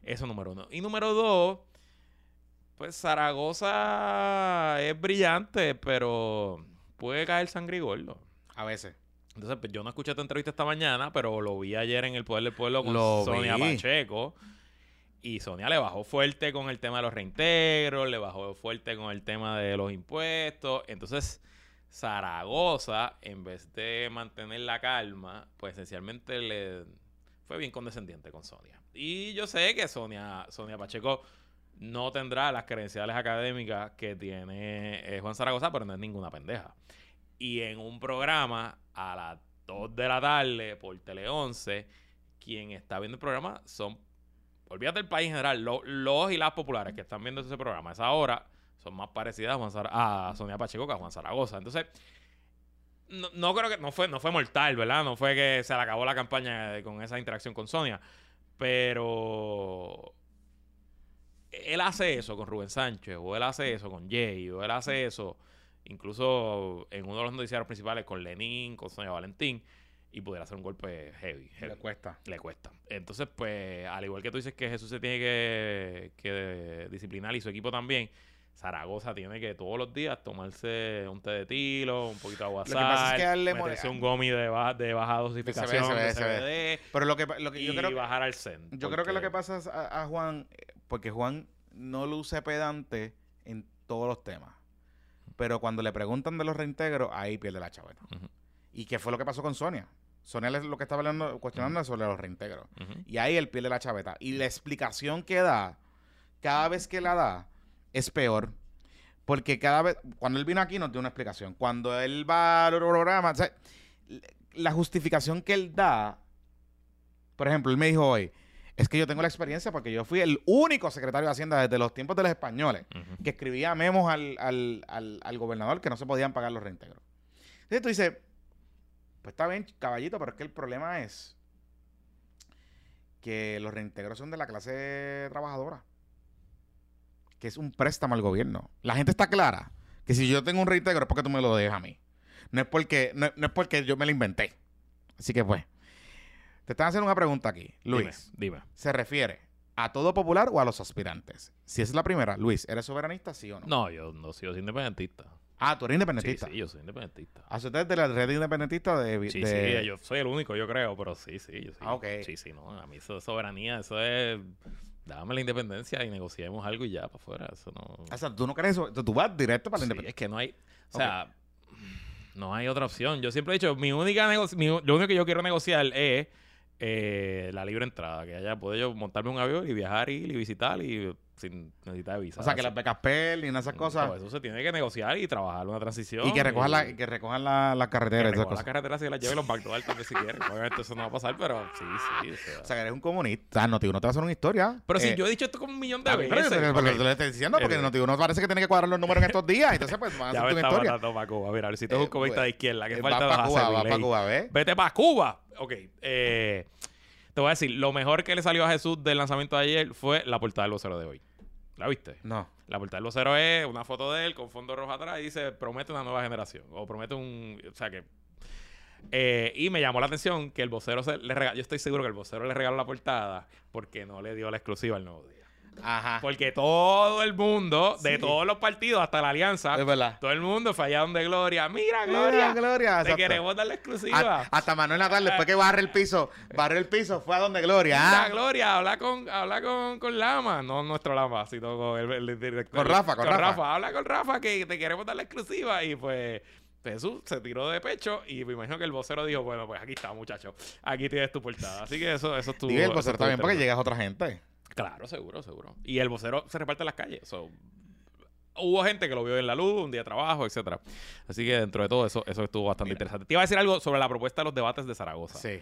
Eso número uno. Y número dos, pues Zaragoza es brillante, pero puede caer sangre y gordo. A veces. Entonces, pues, yo no escuché tu entrevista esta mañana, pero lo vi ayer en El Poder del Pueblo con Lo Sonia vi. Pacheco. Y Sonia le bajó fuerte con el tema de los reintegros, le bajó fuerte con el tema de los impuestos. Entonces, Zaragoza, en vez de mantener la calma, pues esencialmente le fue bien condescendiente con Sonia. Y yo sé que Sonia, Sonia Pacheco no tendrá las credenciales académicas que tiene eh, Juan Zaragoza, pero no es ninguna pendeja. Y en un programa a las 2 de la tarde por Tele 11, quien está viendo el programa son, olvídate del país en general, lo- los y las populares que están viendo ese programa a esa hora son más parecidas a, Juan a Sonia Pacheco que a Juan Zaragoza. Entonces, no, no creo que no fue, no fue mortal, ¿verdad? No fue que se le acabó la campaña con esa interacción con Sonia. Pero él hace eso con Rubén Sánchez, o él hace eso con Jay, o él hace eso incluso en uno de los noticiarios principales con Lenin, con Sonia Valentín, y pudiera hacer un golpe heavy. heavy. Le cuesta. Le cuesta. Entonces, pues, al igual que tú dices que Jesús se tiene que, que disciplinar y su equipo también, Zaragoza tiene que todos los días tomarse un té de tilo, un poquito de agua Lo que pasa es que darle meterse un gomi de baja, de baja dosificación de se ve. CBD Pero lo que, lo que y yo creo que bajar al zen. Yo creo que lo que pasa a, a Juan, eh, porque Juan no luce pedante en todos los temas. Pero cuando le preguntan de los reintegros, ahí pierde la chaveta. ¿Y qué fue lo que pasó con Sonia? Sonia le- lo que estaba hablando, cuestionando es sobre los reintegros. Y ahí él pierde la chaveta. Y la explicación que da, cada vez que la da, es peor. Porque cada vez, cuando él vino aquí nos dio una explicación. Cuando él va al programa, o sea, la justificación que él da, por ejemplo, él me dijo hoy, es que yo tengo la experiencia porque yo fui el único secretario de Hacienda desde los tiempos de los españoles que escribía memos al, al, al, al gobernador que no se podían pagar los reintegros. Entonces tú dices, pues está bien, caballito, pero es que el problema es que los reintegros son de la clase trabajadora, que es un préstamo al gobierno. La gente está clara que si yo tengo un reintegro es porque tú me lo dejas a mí. No es porque, no, no es porque yo me lo inventé. Así que pues, te están haciendo una pregunta aquí, Luis. Dime, dime. ¿Se refiere a todo popular o a los aspirantes? Si esa es la primera, Luis, ¿eres soberanista, sí o no? No, yo no soy independentista. Ah, tú eres independentista. sí, yo soy independentista. Ah, usted es de la red independentista de... Sí, de- sí, yo soy el único, yo creo, pero sí, sí, yo sí. Ah, ok. Sí, sí, no, a mí eso es soberanía, eso es, dame la independencia y negociemos algo y ya para afuera, eso no... O sea, tú no crees eso. Tú vas directo para la Sí, independencia. es que no hay, o sea, no hay otra opción. Yo siempre he dicho, mi única mi- lo único que yo quiero negociar es eh, la libre entrada, que haya puedo yo montarme un avión y viajar y, y visitar y sin necesitar visa. O sea, que las becas PEL y en esas cosas. Todo eso se tiene que negociar y trabajar una transición. y que recojan la, que recojan la, las carreteras y que esas recojan las cosas. carreteras y las lleven los McDonald's también si quieren. Obviamente eso no va a pasar, pero sí, sí. o sea. O sea, que eres un comunista. No, tío, no te va a hacer una historia. pero si Eh, yo he dicho esto como un millón de pero, veces. pero- pero Ok. te lo estoy diciendo porque Eh, no, tío, no parece que tiene que cuadrar los números en estos días. Entonces, pues, van a Ya hacer me una está historia. matando para Cuba. Mira, a ver si tú Eh, eres un comunista pues, de izquierda. ¿Qué Eh, falta va para Cuba, va para Cuba, ¿ves? Vete para Cuba. Ok. eh, te voy a decir, lo mejor que le salió a Jesús del lanzamiento de ayer fue la portada del vocero de hoy. ¿La viste? No. La portada del vocero es una foto de él con fondo rojo atrás y dice, promete una nueva generación. O promete un... O sea que... eh, y me llamó la atención que el vocero se le regaló... Yo estoy seguro que el vocero le regaló la portada porque no le dio la exclusiva al nuevo día. Ajá. Porque todo el mundo, de Sí. todos los partidos, hasta la alianza, Es verdad. todo el mundo fue allá donde Gloria. Mira, Gloria, Gloria, Gloria. te exacto. queremos dar la A- exclusiva. hasta Manuel Natal, después que barre el piso, barre el piso, fue a donde Gloria. Mira, ah. Gloria, habla con, habla con, con Lama, no nuestro Lama, sino con el, el director. Con Rafa, con Rafa. Habla con Rafa que te queremos dar la exclusiva. Y pues Jesús se tiró de pecho y me imagino que el vocero dijo, bueno, pues aquí está, muchacho. Aquí tienes tu portada. Así que eso, eso estuvo... Y el vocero también porque llegas a otra gente. Claro, seguro, seguro. Y el vocero se reparte en las calles. so, hubo gente que lo vio en la luz, un día de trabajo, etcétera. Así que dentro de todo eso, eso estuvo bastante Mira. interesante. Te iba a decir algo sobre la propuesta de los debates de Zaragoza. Sí.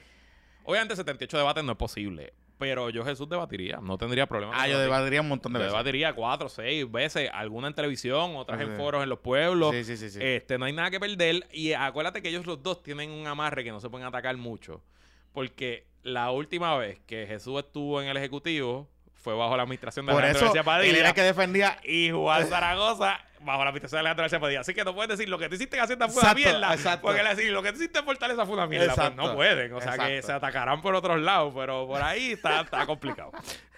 Obviamente 78 debates no es posible, pero yo Jesús debatiría, no tendría problema. Ah, yo debatir. debatiría un montón de Yo veces. debatiría cuatro, seis veces, alguna en televisión, otras en foros en los pueblos. Sí, sí, sí. sí. Este, no hay nada que perder. Y acuérdate que ellos los dos tienen un amarre que no se pueden atacar mucho. Porque la última vez que Jesús estuvo en el Ejecutivo fue bajo la administración de Por Alejandro eso, García él Padilla era el que defendía. y Juan Zaragoza bajo la administración de Alejandro García Padilla. Así que no puedes decir lo que tú hiciste en Hacienda fue una mierda. exacto. Porque le decir lo que tú hiciste en Fortaleza fue una mierda. Pues no pueden. O sea que se atacarán por otros lados, pero por ahí está, está complicado.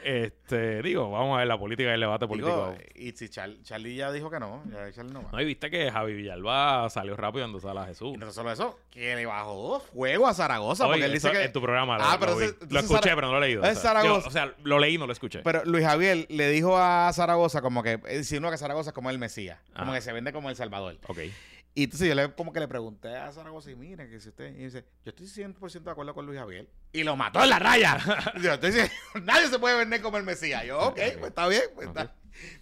Este, digo, vamos a ver la política y el debate político. Digo, y si Char- Charlie ya dijo que no, ya Charlie no va. No, y viste que Javi Villalba salió rápido dando a Jesús. Y no solo eso, que le bajó fuego a Zaragoza, Oye, porque él dice que... En tu programa lo, Ah, pero ese- Lo escuché, Zara- pero no lo he leído. es o sea, Zaragoza. yo- o sea, lo leí, no lo escuché. Pero Luis Javier le dijo a Zaragoza como que, eh, insinuó que Zaragoza es como el Mesías, como que se vende como el Salvador. ok. Y entonces yo le, como que le pregunté a Zaragoza y mire, que si usted, y dice, yo estoy 100% de acuerdo con Luis Javier. Y lo mató en la raya. yo estoy diciendo, nadie se puede vender como el Mesías. Yo, ok, pues está bien, pues, está-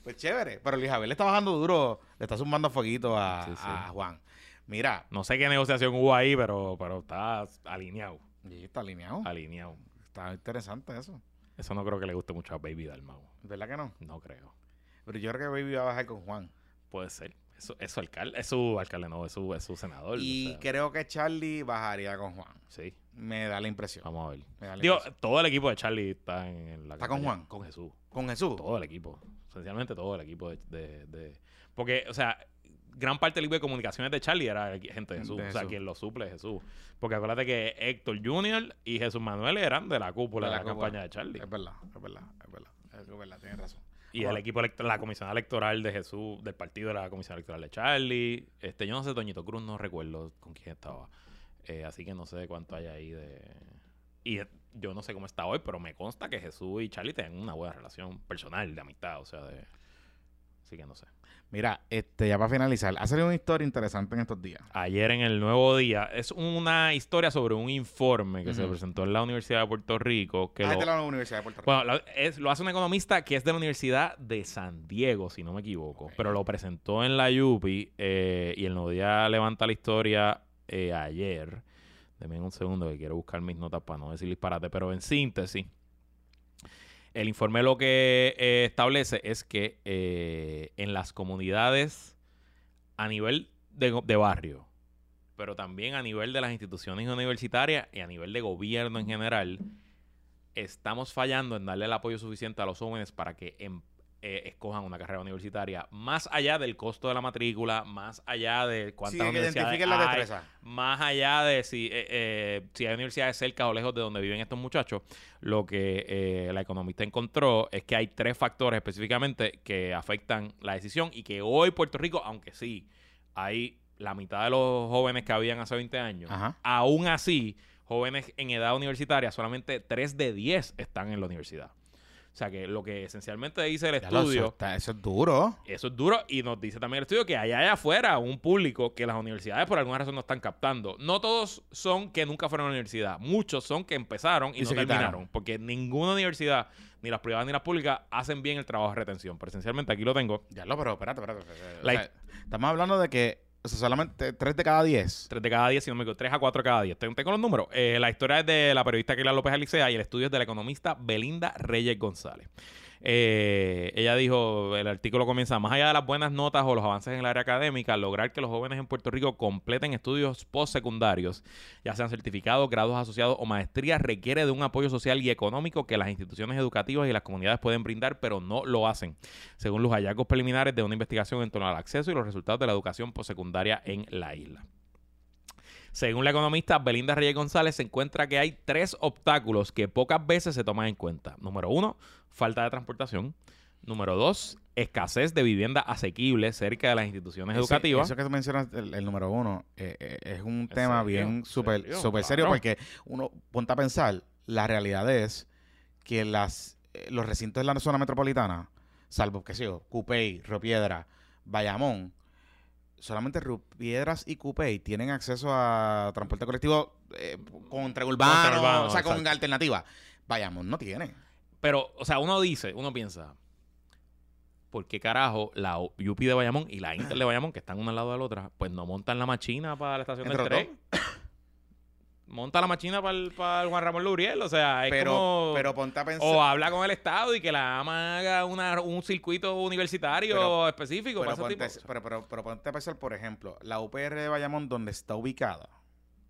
pues chévere. Pero Luis Javier le está bajando duro, le está zumbando fueguito a, Sí, sí. a Juan. Mira, No sé qué negociación hubo ahí, pero, pero está alineado. y está alineado. Alineado. Está interesante eso. Eso no creo que le guste mucho a Baby Dalmau. ¿Verdad que no? No creo. Pero yo creo que Baby va a bajar con Juan. Puede ser. Eso, es su alcalde. Es su alcalde, no, es su, es su senador. Y o sea, creo que Charlie bajaría con Juan. Sí, Me da la impresión. vamos a ver. Digo, impresión. todo el equipo de Charlie está en la ¿Está con. Juan? Con Jesús. Con Jesús. Todo el equipo. Esencialmente todo el equipo de, de- de- Porque, o sea, gran parte del equipo de comunicaciones de Charlie era gente de Jesús. De O sea, Jesús. quien lo suple es Jesús. Porque acuérdate que Héctor Jr. y Jesús Manuel eran de la cúpula de la, cúpula. campaña de Charlie. Es verdad, es verdad, es verdad. Es verdad, tienes razón. Y el equipo la comisión electoral de Jesús, del partido de la comisión electoral de Charlie. Este, yo no sé, Toñito Cruz, no recuerdo con quién estaba. Eh, así que no sé cuánto hay ahí de. Y eh, yo no sé cómo está hoy, pero me consta que Jesús y Charlie tienen una buena relación personal, de amistad, o sea, de. Así que no sé. Mira, este, ya para finalizar, ha salido una historia interesante en estos días. Ayer en el Nuevo Día es una historia sobre un informe que se presentó en la Universidad de Puerto Rico. Que Ah, es lo- de la Universidad de Puerto Rico. Bueno, es- lo hace un economista que es de la Universidad de San Diego, si no me equivoco. Pero lo presentó en la UPI eh, y el Nuevo Día levanta la historia eh, ayer. Denme un segundo que quiero buscar mis notas para no decir disparate. Pero en síntesis, el informe lo que eh, establece es que eh, en las comunidades a nivel de, barrio, pero también a nivel de las instituciones universitarias y a nivel de gobierno en general, estamos fallando en darle el apoyo suficiente a los jóvenes para que em- eh, escojan una carrera universitaria, más allá del costo de la matrícula, más allá de sí, cuántas que universidades identifiquen la hay, destreza. más allá de si, eh, eh, si hay universidades cerca o lejos de donde viven estos muchachos, lo que eh, la economista encontró es que hay tres factores específicamente que afectan la decisión y que hoy Puerto Rico, aunque sí hay la mitad de los jóvenes que habían hace 20 años, Ajá. aún así, jóvenes en edad universitaria, solamente 3 de 10 están en la universidad. O sea que lo que esencialmente dice el Ya estudio... eso, está- eso es duro. Eso es duro y nos dice también el estudio que hay allá afuera un público que las universidades por alguna razón no están captando. No todos son que nunca fueron a la universidad, muchos son que empezaron y, Y no terminaron, quitaron. porque ninguna universidad, ni las privadas ni las públicas, hacen bien el trabajo de retención. Pero esencialmente aquí lo tengo, Ya lo, pero espérate, espérate. espérate. O La- sea, estamos hablando de que o sea, solamente 3 de cada 10. 3 de cada 10, si no me equivoco, 3 a 4 cada 10. Tengo, tengo los números. Eh, la historia es de la periodista Keila López Alicea y el estudio es de la economista Belinda Reyes González. Eh, ella dijo, el artículo comienza, más allá de las buenas notas o los avances en el área académica, lograr que los jóvenes en Puerto Rico completen estudios postsecundarios, ya sean certificados, grados asociados o maestrías, requiere de un apoyo social y económico que las instituciones educativas y las comunidades pueden brindar, pero no lo hacen, según los hallazgos preliminares de una investigación en torno al acceso y los resultados de la educación postsecundaria en la isla. Según la economista Belinda Reyes González, se encuentra que hay tres obstáculos que pocas veces se toman en cuenta. Número uno, falta de transportación. Número dos, escasez de vivienda asequible cerca de las instituciones Ese- educativas. Eso que tú mencionas, el, el número uno, eh, eh, es un ¿En tema serio? bien ¿En súper serio? súper serio porque uno ponte a pensar, la realidad es que las eh, los recintos de la zona metropolitana, salvo, qué sé yo, Cupey, Río Piedra, Bayamón, solamente Río Piedras y Cupey tienen acceso a transporte colectivo Contraurbano, o sea, con exacto. alternativa. Bayamón no tiene. Pero, o sea, uno dice, uno piensa, ¿por qué carajo la UP de Bayamón y la Inter de Bayamón, que están una al lado de la otra, pues no montan la machina para la estación del tren? Monta la machina para el, para el Juan Ramón Luriel, o sea, es Pero, como... pero ponte a pensar. O habla con el Estado y que la AMA haga una- un circuito universitario Pero- específico Pero para ese tipo. pero, pero, pero ponte a pensar, por ejemplo, la UPR de Bayamón, donde está ubicada,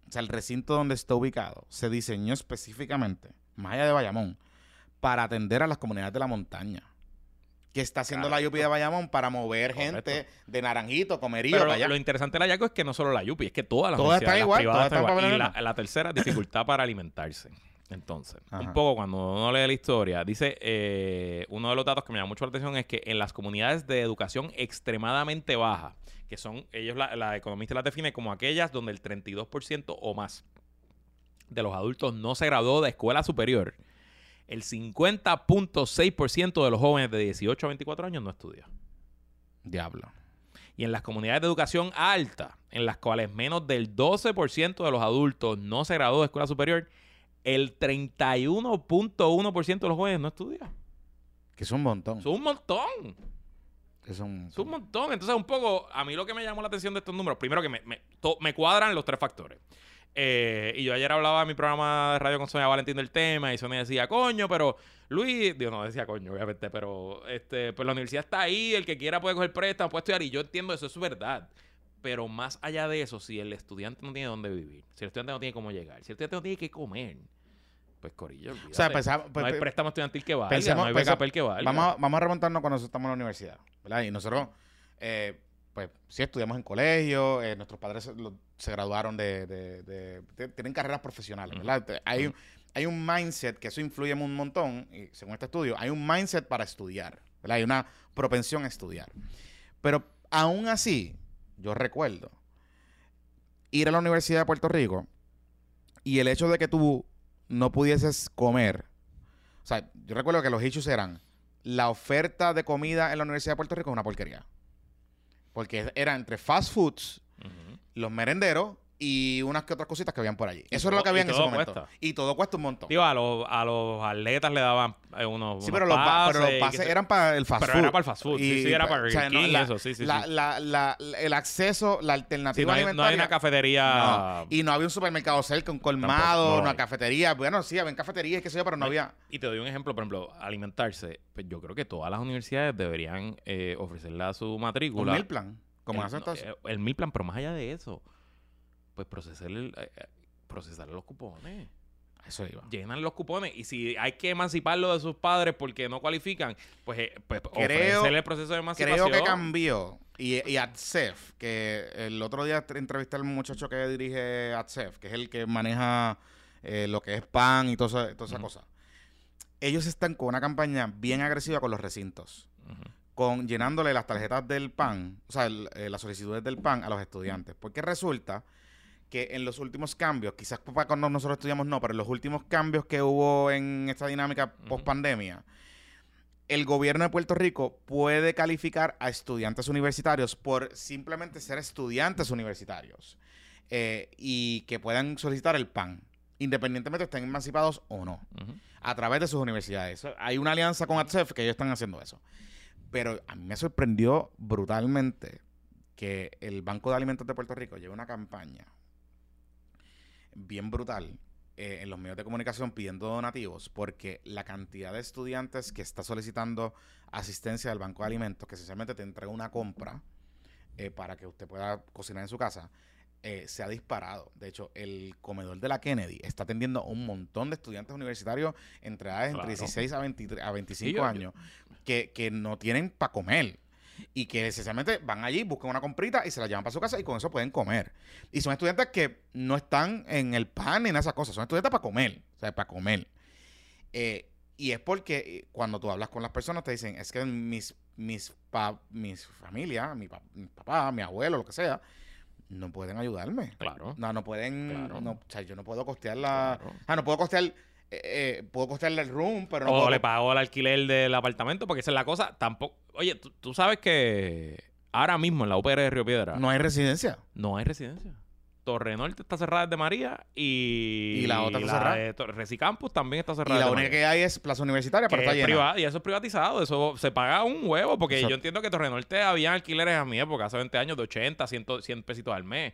o sea, el recinto donde está ubicado, se diseñó específicamente, más allá de Bayamón, para atender a las comunidades de la montaña. Que está haciendo Claro. la UPI de Bayamón para mover Correcto. gente de Naranjito, Comerío, Pero para allá. lo interesante del hallazgo es que no solo la Yupi, es que todas las Todas están las igual, privadas todas están igual. Y la, la tercera, dificultad para alimentarse. Entonces, Ajá. un poco cuando uno lee la historia, dice, eh, uno de los datos que me llama mucho la atención es que en las comunidades de educación extremadamente baja, que son, ellos, la, la economista las define como aquellas donde el 32% o más de los adultos no se graduó de escuela superior, el 50.6% de los jóvenes de 18 a 24 años no estudia. Diablo. Y en las comunidades de educación alta, en las cuales menos del 12% de los adultos no se graduó de escuela superior, el 31.1% de los jóvenes no estudia. Que es un montón. Es un montón. Que son, Es un montón. Entonces, un poco, a mí lo que me llamó la atención de estos números, primero que me, me, to- me cuadran los tres factores. Eh, y yo ayer hablaba en mi programa de radio con Sonia Valentín del tema y Sonia decía, coño, pero Luis, digo, no decía coño, obviamente, pero este, pues la universidad está ahí, el que quiera puede coger préstamo, puede estudiar, y yo entiendo eso, es verdad. Pero más allá de eso, si el estudiante no tiene dónde vivir, si el estudiante no tiene cómo llegar, si el estudiante no tiene qué comer, pues Corillo, olvídate. O sea, no hay pe- préstamo estudiantil que valga, no hay BKP que valga. Vamos a, vamos a remontarnos cuando nosotros estamos en la universidad, ¿verdad? Y nosotros, eh, pues, sí estudiamos en colegio, eh, nuestros padres se, lo- se graduaron de, de- de- de- Tienen carreras profesionales, ¿verdad? Hay, un- hay un mindset que eso influye un montón, y según este estudio, hay un mindset para estudiar, ¿verdad? Hay una propensión a estudiar. Pero aún así, yo recuerdo ir a la Universidad de Puerto Rico y el hecho de que tú no pudieses comer. O sea, yo recuerdo que los issues eran la oferta de comida en la Universidad de Puerto Rico es una porquería. Porque era entre fast foods, los merenderos y unas que otras cositas que habían por allí. Eso era lo todo- que había en ese todo momento. cuesta. Y todo cuesta un montón. Digo, a los, a los atletas le daban eh, unos. sí, unos pero los, pa- pero los pases eran para el fast Pero food. era para el fast food. sí, Y, sí, era para o sea, el no, la- eso, sí, sí. la- sí. la- la- el acceso, la Sí, alternativa no, hay, no hay alimentaria. una cafetería. No, Y no había un supermercado cerca, un colmado, Tampoco, no lo una cafetería. Bueno, sí, había cafeterías, qué sé yo, pero no había. Y te doy un ejemplo, por ejemplo, alimentarse. Pues yo creo que todas las universidades deberían eh, ofrecerle a su Un matrícula. meal plan. Como el, hacen todos. eh, el meal plan, pero más allá de eso, pues procesarle, el- eh, eh, procesarle los cupones. Eso iba. Llenan los cupones. Y si hay que emanciparlo de sus padres porque no cualifican, pues, eh, pues Creo- ofrecerle el proceso de emancipación. Creo que cambió. Y, y ADSEF, que el otro día tre- entrevisté al muchacho que dirige ADSEF, que es el que maneja eh, lo que es pan y toda esa, toda esa Ujú. cosa. Ellos están con una campaña bien agresiva con los recintos. Con llenándole las tarjetas del PAN, o sea, el- eh, las solicitudes del PAN a los estudiantes. Porque resulta que en los últimos cambios, quizás para cuando nosotros estudiamos no, pero en los últimos cambios que hubo en esta dinámica post pandemia, el gobierno de Puerto Rico puede calificar a estudiantes universitarios por simplemente ser estudiantes universitarios eh, y que puedan solicitar el PAN, independientemente estén emancipados o no a través de sus universidades. Hay una alianza con ATSEF que ellos están haciendo eso. Pero a mí me sorprendió brutalmente que el Banco de Alimentos de Puerto Rico lleve una campaña bien brutal eh, en los medios de comunicación pidiendo donativos porque la cantidad de estudiantes que está solicitando asistencia del Banco de Alimentos, que esencialmente te entrega una compra eh, para que usted pueda cocinar en su casa, eh, se ha disparado. De hecho, el comedor de la Kennedy está atendiendo a un montón de estudiantes universitarios entre edades Claro. entre 16 a, 23 a 25 Sí, yo- años que, que no tienen para comer. Y que esencialmente van allí, buscan una comprita y se la llevan para su casa y con eso pueden comer. Y son estudiantes que no están en el pan ni en esas cosas, son estudiantes para comer, o sea, para comer. Eh, y es porque eh, cuando tú hablas con las personas te dicen, es que mis, mis, pa- mis familia, mi, pa- mi papá, mi abuelo, lo que sea, no pueden ayudarme. Claro. No, no pueden, Claro. no, o sea, yo no puedo costear la... Claro. Ah, no puedo costear, eh, eh, puedo costearle el room, pero no o puedo le pagó el alquiler del apartamento, porque esa es la cosa. Tampoco. Oye, tú, tú sabes que ahora mismo en la UPR de Río Piedra No hay residencia. no hay residencia. Torre Norte está cerrada desde María y, Y la otra está cerrada. de Resicampus también está Y cerrada. la desde única María. que hay es Plaza Universitaria, pero está es llena. privada, y eso es privatizado, eso se paga un huevo, porque Exacto. yo entiendo que Torre Norte había alquileres a mi época, hace 20 años, de 80, 100, 100 pesitos al mes,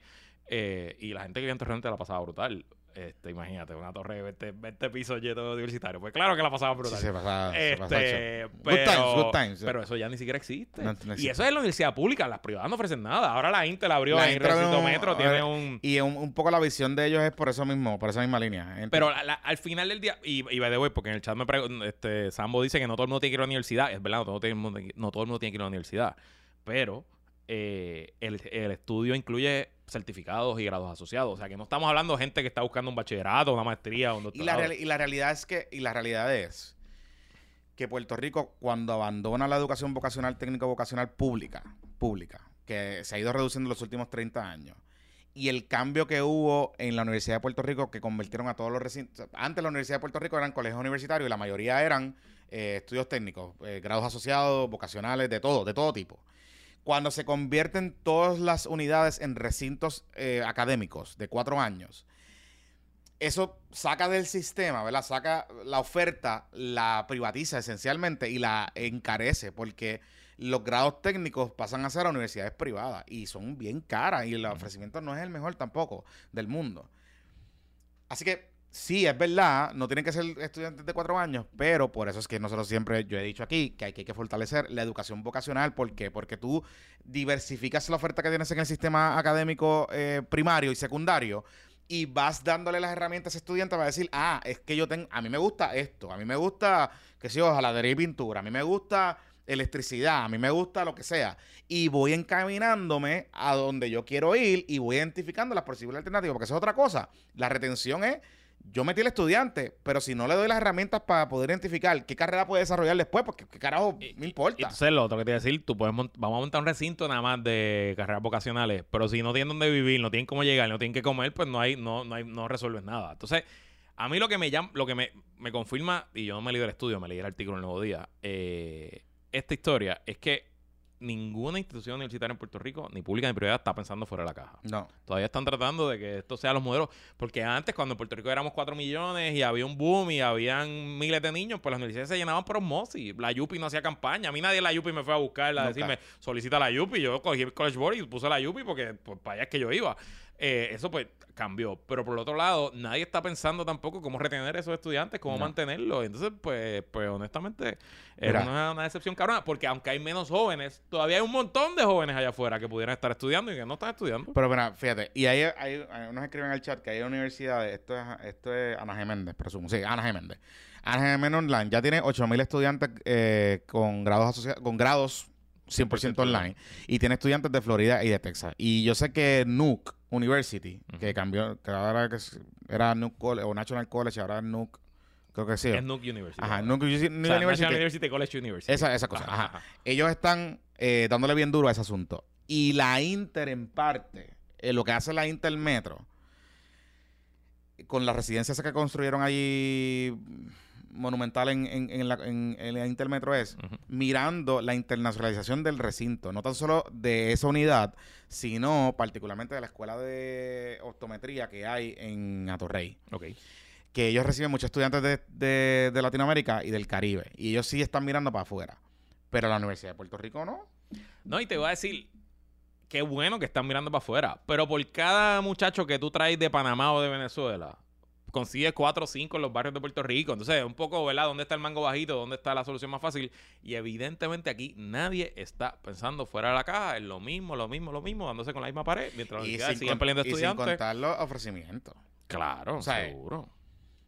eh, y la gente que vivía en Torre Norte la pasaba brutal. Este, imagínate, una torre de 20, 20 pisos lleno de universitarios. Pues claro que la pasaba Sí, brutal. se pasa, se pasa Este, eso. pero, Good times, good times. pero eso ya ni siquiera existe. No- no y eso es en la universidad pública. Las privadas no ofrecen nada. Ahora la Intel abrió La en Recinto Metro, tiene un... Y un, un poco la visión de ellos es por eso mismo, por esa misma línea. Pero la- la- al final del día, y, y by the way, porque en el chat me pregun- este, Sambo dice que no todo el mundo tiene que ir a la universidad. Es verdad, no todo, el mundo, no todo el mundo tiene que ir a la universidad. Pero eh, el, el estudio incluye certificados y grados asociados. O sea, que no estamos hablando de gente que está buscando un bachillerato, una maestría, un Y la, doctorado. y la realidad es que, y la realidad es que Puerto Rico, cuando abandona la educación vocacional, técnico-vocacional pública, pública, que se ha ido reduciendo en los últimos 30 años, y el cambio que hubo en la Universidad de Puerto Rico, que convirtieron a todos los recintos. Antes la Universidad de Puerto Rico eran colegios universitarios y la mayoría eran eh, estudios técnicos, eh, grados asociados, vocacionales, de todo, de todo tipo. Cuando se convierten todas las unidades en recintos eh, académicos de cuatro años, eso saca del sistema, ¿verdad? Saca la oferta, la privatiza esencialmente y la encarece porque los grados técnicos pasan a ser a universidades privadas y son bien caras y el ofrecimiento no es el mejor tampoco del mundo. Así que sí, es verdad, no tienen que ser estudiantes de cuatro años, pero por eso es que nosotros siempre, yo he dicho aquí, que hay que, fortalecer la educación vocacional. ¿Por qué? Porque tú diversificas la oferta que tienes en el sistema académico eh, primario y secundario y vas dándole las herramientas a ese estudiante para decir, ah, es que yo tengo, a mí me gusta esto, a mí me gusta, que sé yo, jaladería y pintura, a mí me gusta electricidad, a mí me gusta lo que sea. Y voy encaminándome a donde yo quiero ir y voy identificando las posibles alternativas, porque eso es otra cosa. La retención es, yo metí al estudiante, pero si no le doy las herramientas para poder identificar qué carrera puede desarrollar después, porque qué carajo me Y importa. entonces lo otro que te iba a decir, tú puedes vamos a montar un recinto nada más de carreras vocacionales, pero si no tienen dónde vivir, no tienen cómo llegar, no tienen que comer, pues no hay, no, no hay, no resuelves nada. Entonces, a mí lo que me llama, lo que me, me confirma, y yo no me leí el estudio, me leí el artículo en el Nuevo Día, eh, esta historia es que ninguna institución universitaria en Puerto Rico, ni pública ni privada, está pensando fuera de la caja. No. Todavía están tratando de que esto sea los modelos. Porque antes, cuando en Puerto Rico éramos 4 millones y había un boom y habían miles de niños, pues las universidades se llenaban por osmosis. La Yupi no hacía campaña. A mí nadie de la Yupi me fue a buscar a decirme, solicita la Yupi. Yo cogí el College Board y puse la Yupi porque pues, para allá es que yo iba. Eh, eso pues cambió. Pero por el otro lado, nadie está pensando tampoco cómo retener a esos estudiantes, cómo No. mantenerlos. Entonces, pues, pues honestamente, era una, una decepción cabrona. Porque aunque hay menos jóvenes, todavía hay un montón de jóvenes allá afuera que pudieran estar estudiando y que no están estudiando. Pero mira, fíjate, y ahí, nos escriben al chat que hay universidades, esto es, esto es Ana G. Méndez, presumo, sí, Ana G. Méndez. Ana G. Méndez Online ya tiene 8.000 estudiantes eh, con grados asociados, con grados 100% online. Y tiene estudiantes de Florida y de Texas. Y yo sé que Nuke University, que cambió, que ahora que era Nuke College o National College, ahora Nuke, creo que sí. Es Nuke University. Ajá. Nuke O sea, University. National University College University. Esa, esa cosa, Ajá. Ellos están eh, dándole bien duro a ese asunto. Y la Inter, en parte, eh, lo que hace la Inter Metro, con las residencias que construyeron allí monumental en, en- en la, en- la Intermetro es mirando la internacionalización del recinto, no tan solo de esa unidad, sino particularmente de la escuela de optometría que hay en Atorrey Ok. que ellos reciben muchos estudiantes de, de- de Latinoamérica y del Caribe. Y ellos sí están mirando para afuera. Pero la Universidad de Puerto Rico no. No, y te voy a decir, qué bueno que están mirando para afuera. Pero por cada muchacho que tú traes de Panamá o de Venezuela, consigues cuatro o cinco en los barrios de Puerto Rico. Entonces, un poco, ¿verdad? ¿Dónde está el mango bajito? ¿Dónde está la solución más fácil? Y evidentemente aquí nadie está pensando fuera de la caja. Es lo mismo, lo mismo, lo mismo, dándose con la misma pared. Mientras Y sin, siguen peleando y sin estudiantes. contar los ofrecimientos. Claro, O sea, seguro.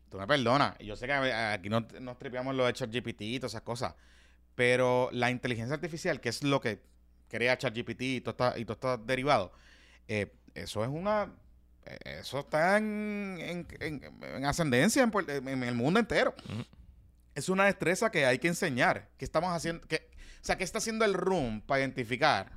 Tú me perdonas. Yo sé que aquí no, nos tripeamos los de ChatGPT y todas esas cosas. Pero la inteligencia artificial, que es lo que crea ChatGPT y todo está- y todo está derivado, eh, eso es una... Eso está en, en- en- en ascendencia en, el mundo entero. Es una destreza que hay que enseñar. ¿Qué estamos haciendo? ¿Qué- o sea, ¿qué está haciendo el room para identificar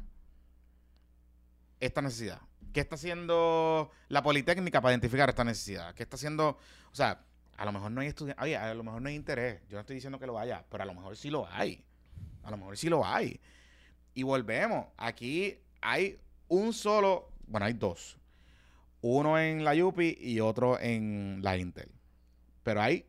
esta necesidad? ¿Qué está haciendo la Politécnica para identificar esta necesidad? ¿Qué está haciendo? O sea, a lo mejor no hay estudiantes, oye, a lo mejor no hay interés. Yo no estoy diciendo que lo haya, pero a lo mejor sí lo hay. A lo mejor sí lo hay. Y volvemos. Aquí hay un solo, bueno, hay dos. Uno en la UPI y otro en la Intel. Pero hay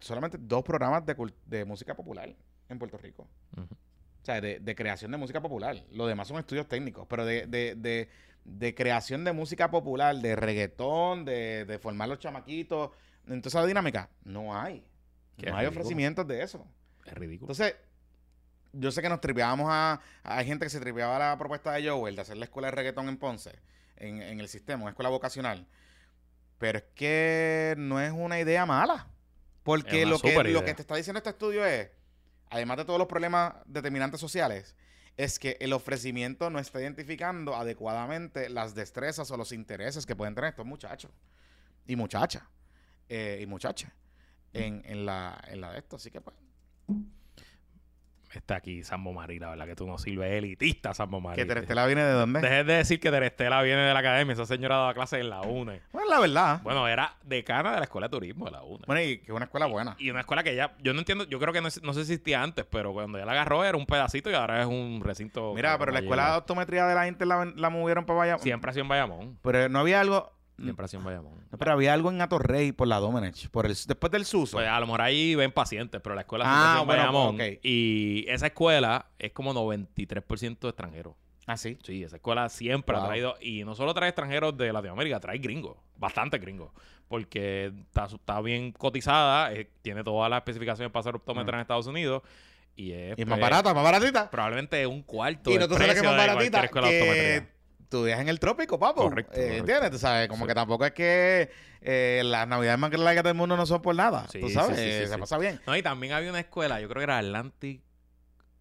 solamente dos programas de, de música popular en Puerto Rico. O sea, de, de creación de música popular. Lo demás son estudios técnicos, pero de, de, de, de creación de música popular, de reggaetón, de, de formar los chamaquitos, en toda esa dinámica, no hay. Qué no hay ridículo. ofrecimientos de eso. Es ridículo. Entonces, yo sé que nos tripeábamos a. Hay gente que se tripeaba a la propuesta de Joel de hacer la escuela de reggaetón en Ponce, en, en el sistema, una escuela vocacional. Pero es que no es una idea mala. Porque lo que, lo que te está diciendo este estudio es, además de todos los problemas determinantes sociales, es que el ofrecimiento no está identificando adecuadamente las destrezas o los intereses que pueden tener estos muchachos y muchachas eh, y muchachas en, en, la, en la de esto. Así que pues. Está aquí Sambo Marí, la verdad que tú no sirves elitista, Sambo Marí. ¿Que Terestela viene de dónde? Dejes de decir que Terestela viene de la academia. Esa señora daba clases en la UNE. Bueno, la verdad. Bueno, era decana de la escuela de turismo de la UNE. Bueno, y que es una escuela buena. Y una escuela que ya, yo no entiendo, yo creo que no, no se existía antes, pero cuando ya la agarró era un pedacito y ahora es un recinto. Mira, pero la escuela de optometría de la Inter la, la movieron para Bayamón. Siempre ha sido en Bayamón. Pero no había algo. Siempre ha sido en Bayamón. No, pero había algo en Atorrey por la Domenech, por el, después del Suso. Pues a lo mejor ahí ven pacientes, pero la escuela Ah, siempre ha sido en bueno, Bayamón. ok. Y esa escuela es como 93% extranjeros. Ah, sí. Sí, esa escuela siempre Wow. ha traído, y no solo trae extranjeros de Latinoamérica, trae gringos, bastante gringos, porque está, está bien cotizada, eh, tiene todas las especificaciones para ser optómetra en Estados Unidos, y es Y más pues, barata, más baratita. probablemente un cuarto Y no tú sabes que más de baratita que. Tú viajas en el trópico, papo. Correcto, Eh, correcto. ¿Entiendes? Tú sabes, como Sí. que tampoco es que eh, las navidades más largas del mundo no son por nada. Sí, tú sabes, sí, se pasa bien. No, y también había una escuela, yo creo que era Atlantic,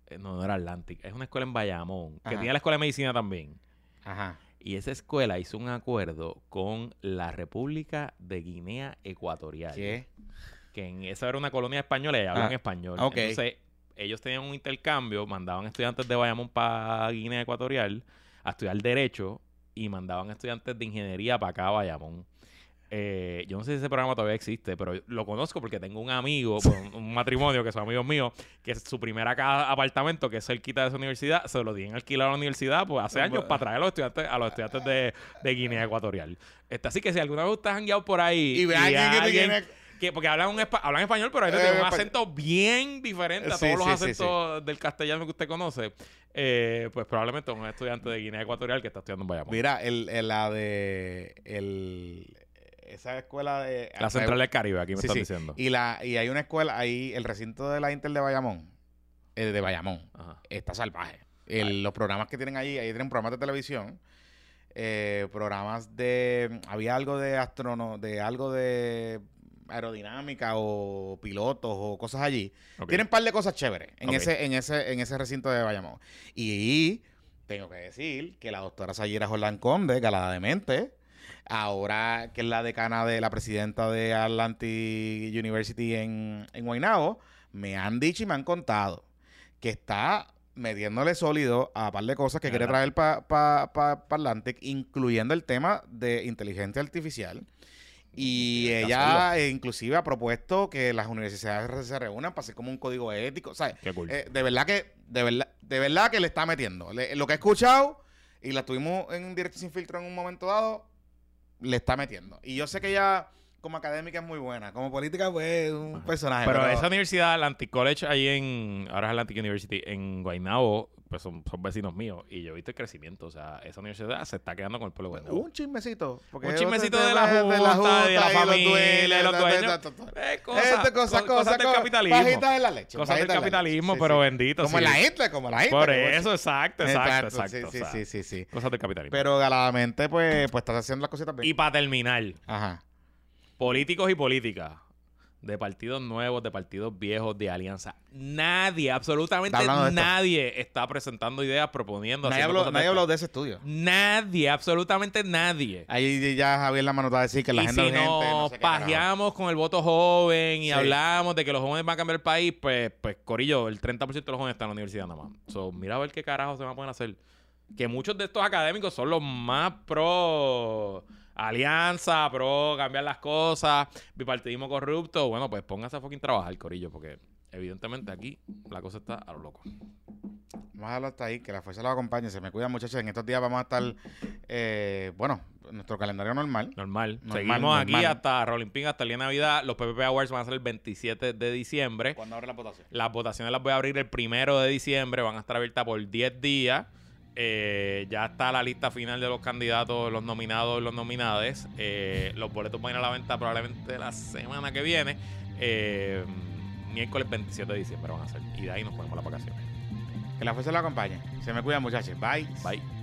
eh, no, no era Atlantic, es una escuela en Bayamón, que tenía la escuela de medicina también. Ajá. Y esa escuela hizo un acuerdo con la República de Guinea Ecuatorial. ¿Qué? que en esa era una colonia española y hablan Ah, español. ok. Entonces, ellos tenían un intercambio, mandaban estudiantes de Bayamón para Guinea Ecuatorial a estudiar Derecho y mandaban estudiantes de Ingeniería para acá a Bayamón. Eh, yo no sé si ese programa todavía existe, pero lo conozco porque tengo un amigo, pues, un, un matrimonio que son amigos míos, que es su primer acá apartamento, que es cerquita de esa universidad, se lo dieron alquilar a la universidad pues hace años para traer a los estudiantes, a los estudiantes de, de Guinea Ecuatorial. Este, así que si alguna vez usted ha jangueado por ahí Y ve alguien que te que porque hablan, un hablan español, pero a veces Eh, tienen un acento bien diferente a Sí, todos los sí, sí, acentos del castellano que usted conoce. Eh, pues probablemente un estudiante de Guinea Ecuatorial que está estudiando en Bayamón. Mira, el, el- la de. El, esa escuela de. la Central del Caribe, aquí me están diciendo. Y, la, y hay una escuela ahí, el recinto de la Inter de Bayamón. eh, de Bayamón. Ajá. está salvaje. El- los programas que tienen allí, ahí tienen programas de televisión, eh, programas de, había algo de astrono, de algo de aerodinámica o pilotos o cosas allí. Tienen un par de cosas chéveres en ese, en ese, en ese recinto de Bayamón. Y tengo que decir que la doctora Sayira Jordán Conde, galada de mente, ahora que es la decana de la presidenta de Atlantic University en, en Guaynabo, me han dicho y me han contado que está metiéndole sólido a un par de cosas que quiere traer para pa, pa Atlantic, incluyendo el tema de inteligencia artificial. Y ella eh, inclusive ha propuesto que las universidades se reúnan para hacer como un código ético. Sea, Qué cool. eh, de verdad que, de verdad, de verdad que le está metiendo. Le- lo que he escuchado, y la tuvimos en directo sin filtro en un momento dado, le está metiendo. Y yo sé que ella, como académica, es muy buena. Como política, pues, un personaje. pero, esa universidad, Atlantic College, ahí en. Ahora es Atlantic University, en Guaynabo, pues son, son vecinos míos. Y yo he visto el crecimiento. O sea, esa universidad se está quedando con el pueblo de Guaynabo. Un chismecito. porque Un chismecito de la junta, de la y los familia, dueños, de los dueños. Eh, cosas, Este, cosas, co- cosas, del capitalismo. Bajitas en la leche. Cosas del la capitalismo, Sí, pero sí. bendito. Como sí. la isla, como la isla. Por eso, exacto, exacto, exacto. Sí, o sí, sí, sí, sí. Cosas del capitalismo. Pero galadamente, pues, pues estás haciendo las cositas y bien. para terminar, Ajá. políticos y políticas de partidos nuevos, de partidos viejos, de alianza. Nadie, absolutamente nadie está presentando ideas, proponiendo. Nadie habló, nadie de habló de ese estudio. Nadie, absolutamente nadie. Ahí ya Javier la manota a decir que la y agenda si urgente, no nos sé pajeamos con el voto joven y Sí. hablamos de que los jóvenes van a cambiar el país, pues, pues Corillo, el 30% de los jóvenes están en la universidad nada más. So, mira a ver qué carajo se van a poder hacer. Que muchos de estos académicos son los más pro alianza, pro cambiar las cosas, bipartidismo corrupto. Bueno, pues póngase a fucking trabajar, Corillo, porque evidentemente aquí la cosa está a lo loco. Vamos a hablar hasta ahí, que la fuerza los acompañe. Se me cuidan, muchachos. En estos días vamos a estar, eh, bueno, nuestro calendario normal. Normal. Normal, Seguimos aquí normal. hasta Rolling Pin, hasta el día de Navidad. Los PPP Awards van a ser el 27 de diciembre. Cuando abre la votación? Las votaciones las voy a abrir el primero de diciembre. Van a estar abiertas por 10 días. Eh, ya está la lista final de los candidatos, los nominados y los nominades. Eh, los boletos van a ir a la venta probablemente la semana que viene. Eh, miércoles 27 de diciembre van a ser. Y de ahí nos ponemos las vacaciones. Que la fuerza los acompañe. Se me cuidan, muchachos. Bye. Bye.